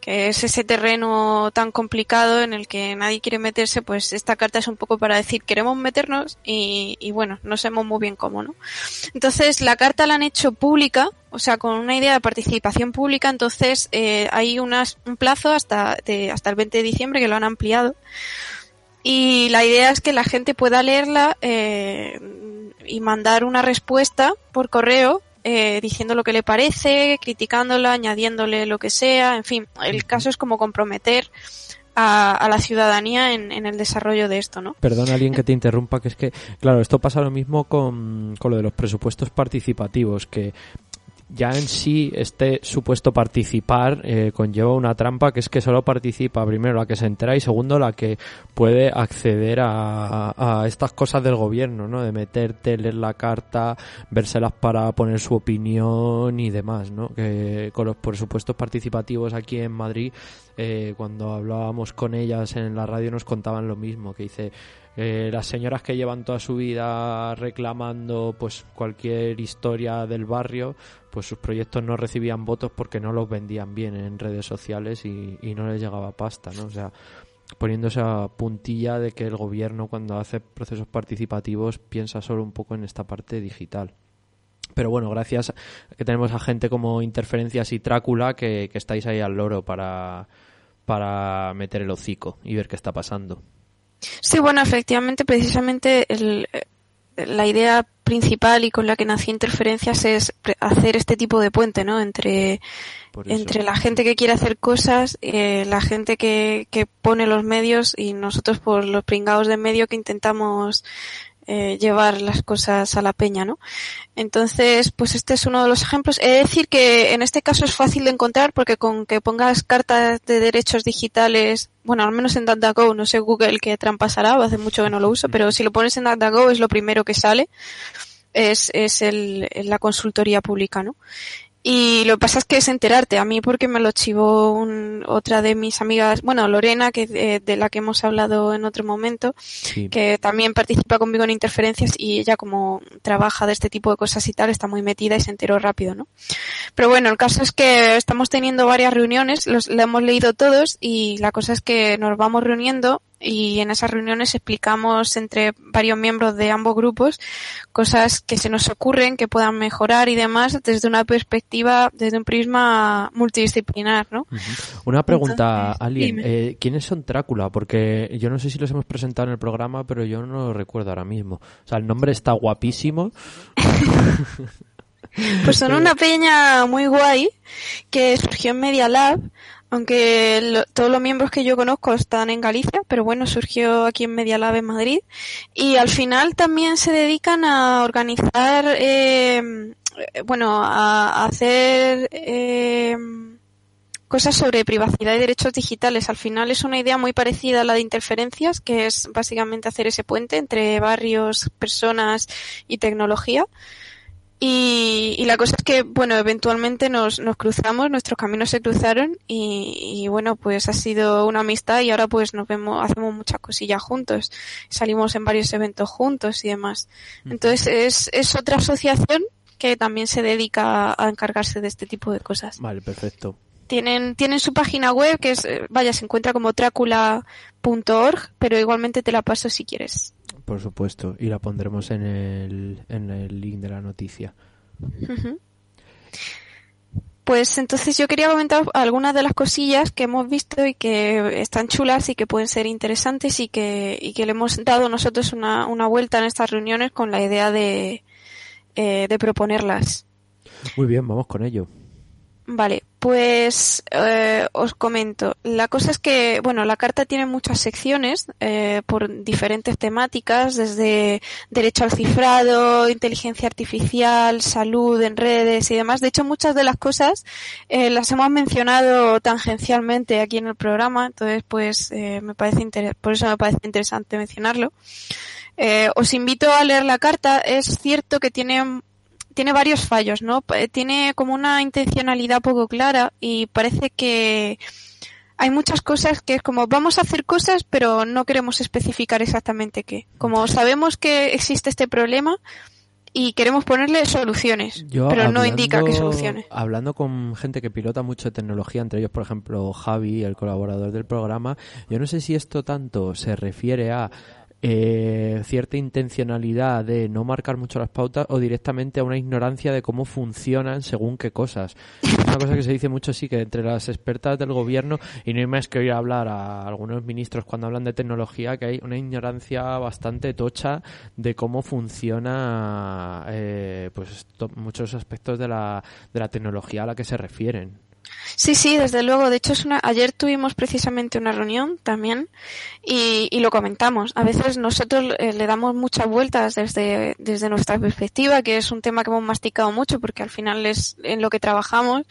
es ese terreno tan complicado en el que nadie quiere meterse, pues esta carta es un poco para decir queremos meternos y, y bueno, no sabemos muy bien cómo, ¿no? Entonces la carta la han hecho pública, o sea, con una idea de participación pública, entonces eh, hay unas, un plazo hasta, de, hasta el 20 de diciembre que lo han ampliado y la idea es que la gente pueda leerla eh, y mandar una respuesta por correo eh, diciendo lo que le parece, criticándola, añadiéndole lo que sea, en fin, el caso es como comprometer a, a la ciudadanía en, en el desarrollo de esto, ¿no? Perdón, alguien que te interrumpa, que es que, claro, esto pasa lo mismo con, con lo de los presupuestos participativos, que ya en sí este supuesto participar eh, conlleva una trampa que es que solo participa primero la que se entera y segundo la que puede acceder a, a estas cosas del gobierno, ¿no? De meterte, leer la carta, vérselas para poner su opinión y demás, ¿no? Que con los presupuestos participativos aquí en Madrid, eh, cuando hablábamos con ellas en la radio nos contaban lo mismo, que dice eh, las señoras que llevan toda su vida reclamando pues cualquier historia del barrio pues sus proyectos no recibían votos porque no los vendían bien en redes sociales y, y no les llegaba pasta no o sea poniendo esa puntilla de que el gobierno cuando hace procesos participativos piensa solo un poco en esta parte digital pero bueno, gracias a que tenemos a gente como Interferencias y Trácula que, que estáis ahí al loro para, para meter el hocico y ver qué está pasando. Sí, bueno, efectivamente, precisamente el, eh, la idea principal y con la que nació Interferencias es hacer este tipo de puente, ¿no? Entre, entre la gente que quiere hacer cosas, eh, la gente que, que pone los medios y nosotros por los pringados de medio que intentamos eh, llevar las cosas a la peña, ¿no? Entonces, pues este es uno de los ejemplos. He de decir que en este caso es fácil de encontrar porque con que pongas cartas de derechos digitales, bueno, al menos en DuckDuckGo, no sé Google qué trampas hará, hace mucho que no lo uso, pero si lo pones en DuckDuckGo es lo primero que sale, es, es el, la consultoría pública, ¿no? Y lo que pasa es que es enterarte. A mí porque me lo chivó un- otra de mis amigas, bueno, Lorena, que de, de la que hemos hablado en otro momento, Sí. que también participa conmigo en interferencias y ella como trabaja de este tipo de cosas y tal, está muy metida y se enteró rápido, ¿no? Pero bueno, el caso es que estamos teniendo varias reuniones, los, la hemos leído todos y la cosa es que nos vamos reuniendo y en esas reuniones explicamos entre varios miembros de ambos grupos cosas que se nos ocurren que puedan mejorar y demás desde una perspectiva, desde un prisma multidisciplinar, ¿no? Una pregunta, Alien. eh, ¿Quiénes son Trácula? Porque yo no sé si los hemos presentado en el programa, pero yo no lo recuerdo ahora mismo. O sea, el nombre está guapísimo. Pues son una peña muy guay que surgió en Media Lab, aunque lo- todos los miembros que yo conozco están en Galicia, pero bueno, surgió aquí en Media Lab en Madrid. Y al final también se dedican a organizar, eh, bueno, a, a hacer eh, cosas sobre privacidad y derechos digitales. Al final es una idea muy parecida a la de interferencias, que es básicamente hacer ese puente entre barrios, personas y tecnología. Y, y la cosa es que, bueno, eventualmente nos, nos cruzamos, nuestros caminos se cruzaron y, y, bueno, pues ha sido una amistad y ahora pues nos vemos, hacemos muchas cosillas juntos, salimos en varios eventos juntos y demás. Entonces es, es otra asociación que también se dedica a encargarse de este tipo de cosas. Vale, perfecto. Tienen, tienen su página web que es, eh, vaya, se encuentra como trácula.org, pero igualmente te la paso si quieres. Por supuesto, y la pondremos en el, en el link de la noticia. Pues entonces yo quería comentar algunas de las cosillas que hemos visto y que están chulas y que pueden ser interesantes y que, y que le hemos dado nosotros una, una vuelta en estas reuniones con la idea de, eh, de proponerlas. Muy bien, vamos con ello. Vale, pues eh, os comento. La cosa es que, bueno, la carta tiene muchas secciones eh, por diferentes temáticas, desde derecho al cifrado, inteligencia artificial, salud en redes y demás. De hecho, muchas de las cosas eh, las hemos mencionado tangencialmente aquí en el programa, entonces, pues, eh, me parece inter- por eso me parece interesante mencionarlo. Eh, os invito a leer la carta. Es cierto que tiene tiene varios fallos, ¿no? Pa- Tiene como una intencionalidad poco clara y parece que hay muchas cosas que es como vamos a hacer cosas pero no queremos especificar exactamente qué. Como sabemos que existe este problema y queremos ponerle soluciones, Yo pero no indica qué soluciones. Hablando con gente que pilota mucho tecnología, entre ellos, por ejemplo, Javi, el colaborador del programa, yo no sé si esto tanto se refiere a eh, cierta intencionalidad de no marcar mucho las pautas o directamente a una ignorancia de cómo funcionan según qué cosas. Es una cosa que se dice mucho, sí, que entre las expertas del gobierno, y no hay más que oír hablar a algunos ministros cuando hablan de tecnología, que hay una ignorancia bastante tocha de cómo funciona eh, pues muchos aspectos de la, de la tecnología a la que se refieren. Sí, sí, desde luego. De hecho, es una, ayer tuvimos precisamente una reunión también y, y lo comentamos. A veces nosotros eh, le damos muchas vueltas desde, desde nuestra perspectiva, que es un tema que hemos masticado mucho porque al final es en lo que trabajamos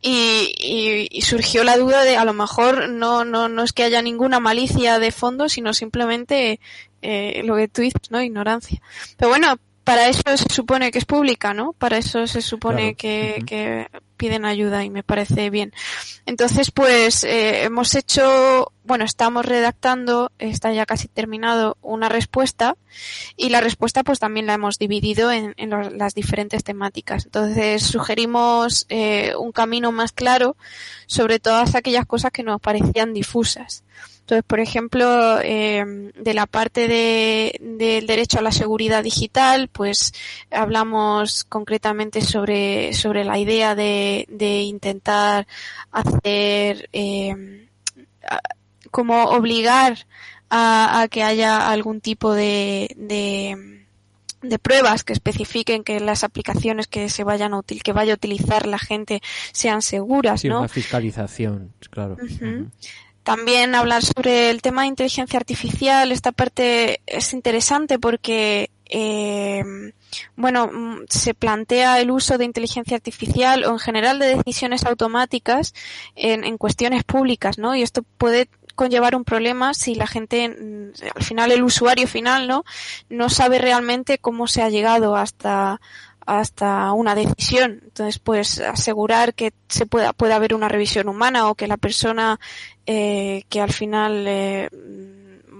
y, y- y surgió la duda de a lo mejor no, no, no es que haya ninguna malicia de fondo, sino simplemente eh, lo que tú dices, ¿no? Ignorancia. Pero bueno, para eso se supone que es pública, ¿no? Para eso se supone Claro. que, que piden ayuda y me parece bien. Entonces, pues eh, hemos hecho, bueno, estamos redactando, está ya casi terminado, una respuesta y la respuesta pues también la hemos dividido en, las diferentes temáticas. Entonces sugerimos eh, un camino más claro sobre todas aquellas cosas que nos parecían difusas. Entonces, por ejemplo, eh, de la parte de, del derecho a la seguridad digital, pues hablamos concretamente sobre, sobre la idea de, de intentar hacer, eh, como obligar a, a que haya algún tipo de, de, de pruebas que especifiquen que las aplicaciones que se vayan a util, que vaya a utilizar la gente sean seguras, Sí, ¿no? una fiscalización, claro. También hablar sobre el tema de inteligencia artificial. Esta parte es interesante porque, eh, bueno, mm, se plantea el uso de inteligencia artificial o en general de decisiones automáticas en, en cuestiones públicas, ¿no? Y esto puede conllevar un problema si la gente, mm, al final el usuario final, ¿no? No sabe realmente cómo se ha llegado hasta hasta una decisión. Entonces, pues asegurar que se pueda, pueda haber una revisión humana o que la persona eh, que al final eh,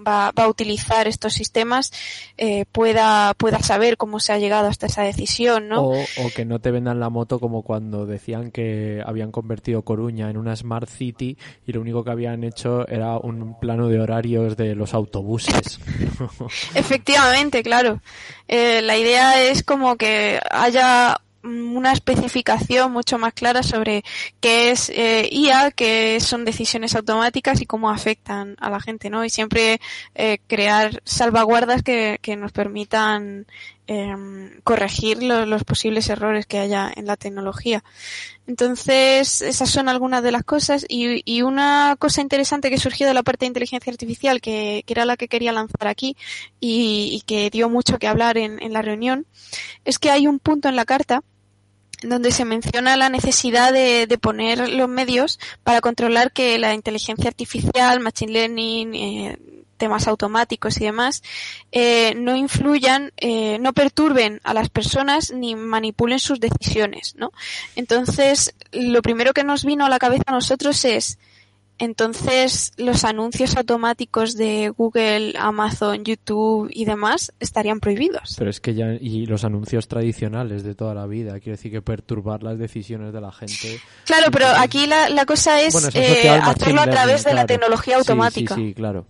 va, va a utilizar estos sistemas eh, pueda, pueda saber cómo se ha llegado hasta esa decisión, ¿no? O, o que no te vendan la moto como cuando decían que habían convertido Coruña en una Smart City y lo único que habían hecho era un plano de horarios de los autobuses. Efectivamente, claro. Eh, la idea es como que haya una especificación mucho más clara sobre qué es eh, IA, qué son decisiones automáticas y cómo afectan a la gente, ¿no? Y siempre eh, crear salvaguardas que, que nos permitan em, corregir lo- los posibles errores que haya en la tecnología. Entonces, esas son algunas de las cosas. Y, una cosa interesante que surgió de la parte de inteligencia artificial, que, era la que quería lanzar aquí y, que dio mucho que hablar en, en la reunión, es que hay un punto en la carta donde se menciona la necesidad de, de poner los medios para controlar que la inteligencia artificial, machine learning, eh, temas automáticos y demás, eh, no influyan, eh, no perturben a las personas ni manipulen sus decisiones, ¿no? Entonces, lo primero que nos vino a la cabeza a nosotros es, entonces los anuncios automáticos de Google, Amazon, YouTube y demás estarían prohibidos. Pero es que ya, y los anuncios tradicionales de toda la vida, quiero decir que perturbar las decisiones de la gente. Claro, pero aquí la, la cosa es Bueno, es eh, hacerlo a través de la tecnología automática. Sí, sí, claro.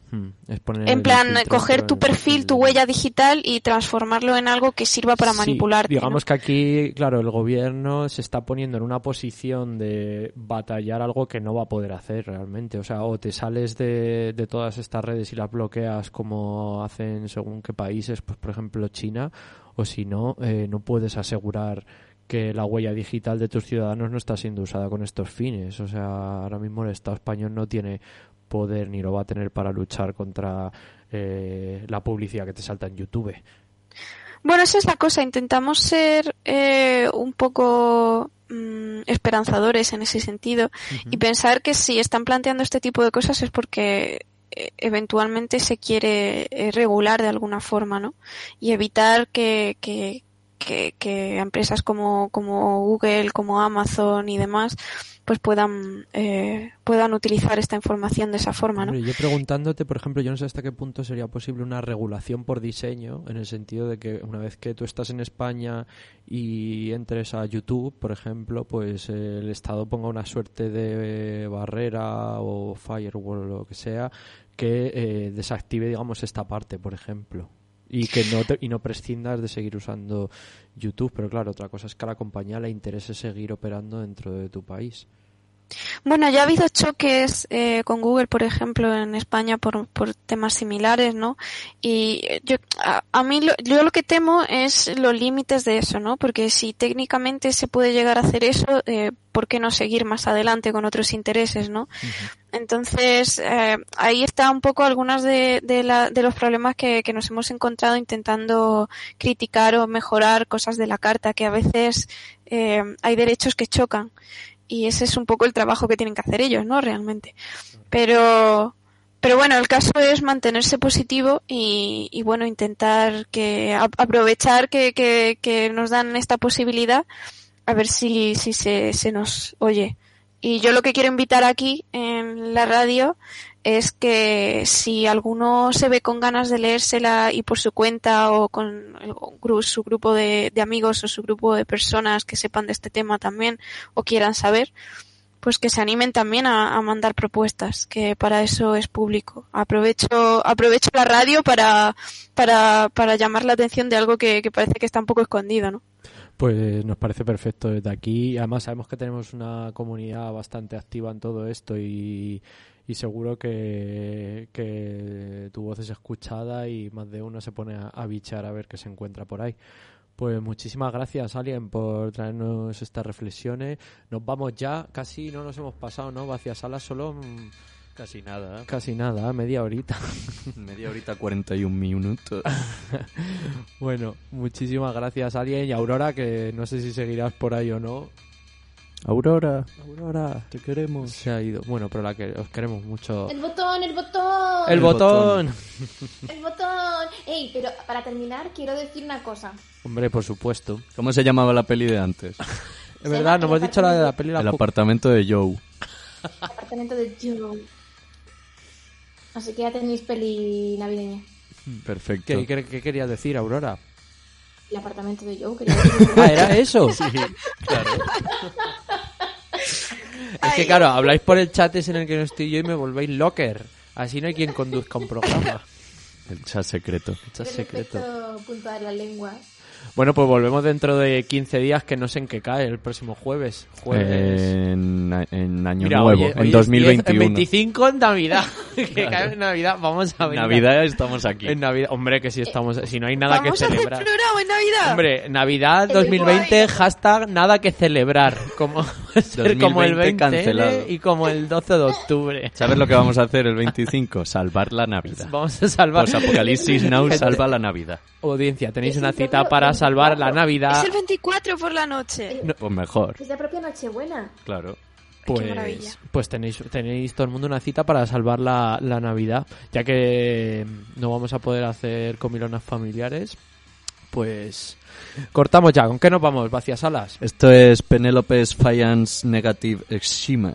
Es poner En plan, filtro coger tu perfil, tu huella digital y transformarlo en algo que sirva para Sí, manipularte. ¿no? digamos que aquí, claro, el gobierno se está poniendo en una posición de batallar algo que no va a poder hacer realmente. O sea, o te sales de, de todas estas redes y las bloqueas como hacen según qué países, pues por ejemplo China, o si no, eh, no puedes asegurar que la huella digital de tus ciudadanos no está siendo usada con estos fines. O sea, ahora mismo el Estado español no tiene poder ni lo va a tener para luchar contra eh, la publicidad que te salta en YouTube. Bueno, esa es la cosa. Intentamos ser eh, un poco mm, esperanzadores en ese sentido y pensar que si están planteando este tipo de cosas es porque eh, eventualmente se quiere eh, regular de alguna forma, ¿no? Y evitar que, que, que, que empresas como, como Google, como Amazon y demás, pues puedan, eh, puedan utilizar esta información de esa forma, ¿no? Yo preguntándote, por ejemplo, yo no sé hasta qué punto sería posible una regulación por diseño, en el sentido de que una vez que tú estás en España y entres a YouTube, por ejemplo, pues eh, el Estado ponga una suerte de barrera o firewall o lo que sea que eh, desactive, digamos, esta parte, por ejemplo. Y que no te- y no prescindas de seguir usando YouTube, pero claro, otra cosa es que a la compañía le interese seguir operando dentro de tu país. Bueno, ya ha habido choques eh, con Google, por ejemplo, en España por, por temas similares, ¿no? Y eh, yo, a, a mí, lo, yo lo que temo es los límites de eso, ¿no? Porque si técnicamente se puede llegar a hacer eso, eh, ¿por qué no seguir más adelante con otros intereses, ¿no? Entonces, eh, ahí está un poco algunos de, de, la- de los problemas que, que nos hemos encontrado intentando criticar o mejorar cosas de la carta, que a veces eh, hay derechos que chocan. Y ese es un poco el trabajo que tienen que hacer ellos, ¿no? Realmente. Pero, pero bueno, el caso es mantenerse positivo y, y bueno, intentar que, aprovechar que, que, que nos dan esta posibilidad a ver si, si se, se nos oye. Y yo lo que quiero invitar aquí en la radio es que si alguno se ve con ganas de leérsela y por su cuenta o con su grupo de, amigos o su grupo de personas que sepan de este tema también o quieran saber, pues que se animen también a, a mandar propuestas, que para eso es público. Aprovecho, aprovecho la radio para, para, para llamar la atención de algo que, que parece que está un poco escondido, ¿no? Pues nos parece perfecto desde aquí. Además sabemos que tenemos una comunidad bastante activa en todo esto y, y seguro que, que tu voz es escuchada y más de uno se pone a, a bichar a ver qué se encuentra por ahí. Pues muchísimas gracias, Alien, por traernos estas reflexiones. Nos vamos ya, casi no nos hemos pasado, ¿no? Vacía sala solo mm, Casi nada. casi nada, media horita. Media horita, 41 minutos. bueno, muchísimas gracias, Alien y Aurora, que no sé si seguirás por ahí o no. Aurora, Aurora, te queremos. se ha ido. Bueno, pero la que os queremos mucho. El botón, el botón. El El botón. El botón. Ey, pero para terminar quiero decir una cosa. Hombre, por supuesto. ¿Cómo se llamaba la peli de antes? Es verdad, no hemos dicho la de la peli. la El apartamento de Joe. Apartamento de Joe. Así que ya tenéis peli navideña. Perfecto. ¿Qué, qué, qué querías decir, Aurora? El apartamento de Joe. quería decir. Ah, ¿era eso? Es que claro, habláis por el chat ese en el que no estoy yo y me volvéis locker. Así no hay quien conduzca un programa. El chat secreto. Chat El secreto. efecto punta de la lengua. Bueno, pues volvemos dentro de 15 días, que no sé en qué cae, el próximo jueves. Jueves. En, en Año Mira, Nuevo, hoy- hoy en es 2021. 10, en 25 en Navidad. que cae en Navidad. Vamos a ver. Navidad estamos aquí. En Navidad. Hombre, que si estamos. Si no hay nada que Vamos a hacer celebrar. programa en Navidad. Hombre, Navidad El 2020, hashtag nada que celebrar. Como, ser como el 2020 20 cancelado. y como el 12 de octubre. ¿Sabes lo que vamos a hacer el 25? Salvar la Navidad. Vamos a salvar. Pues Apocalipsis Now salva la Navidad. Audiencia, tenéis una cita para salvar 24. la Navidad. Es el 24 por la noche. Pues mejor, Es la propia Nochebuena. claro. pues, maravilla. pues tenéis, tenéis todo el mundo una cita para salvar la, la Navidad, ya que no vamos a poder hacer comilonas familiares, pues cortamos ya. ¿Con qué nos vamos? Vacías alas. Esto es Penelope's Fiance Negative Exima.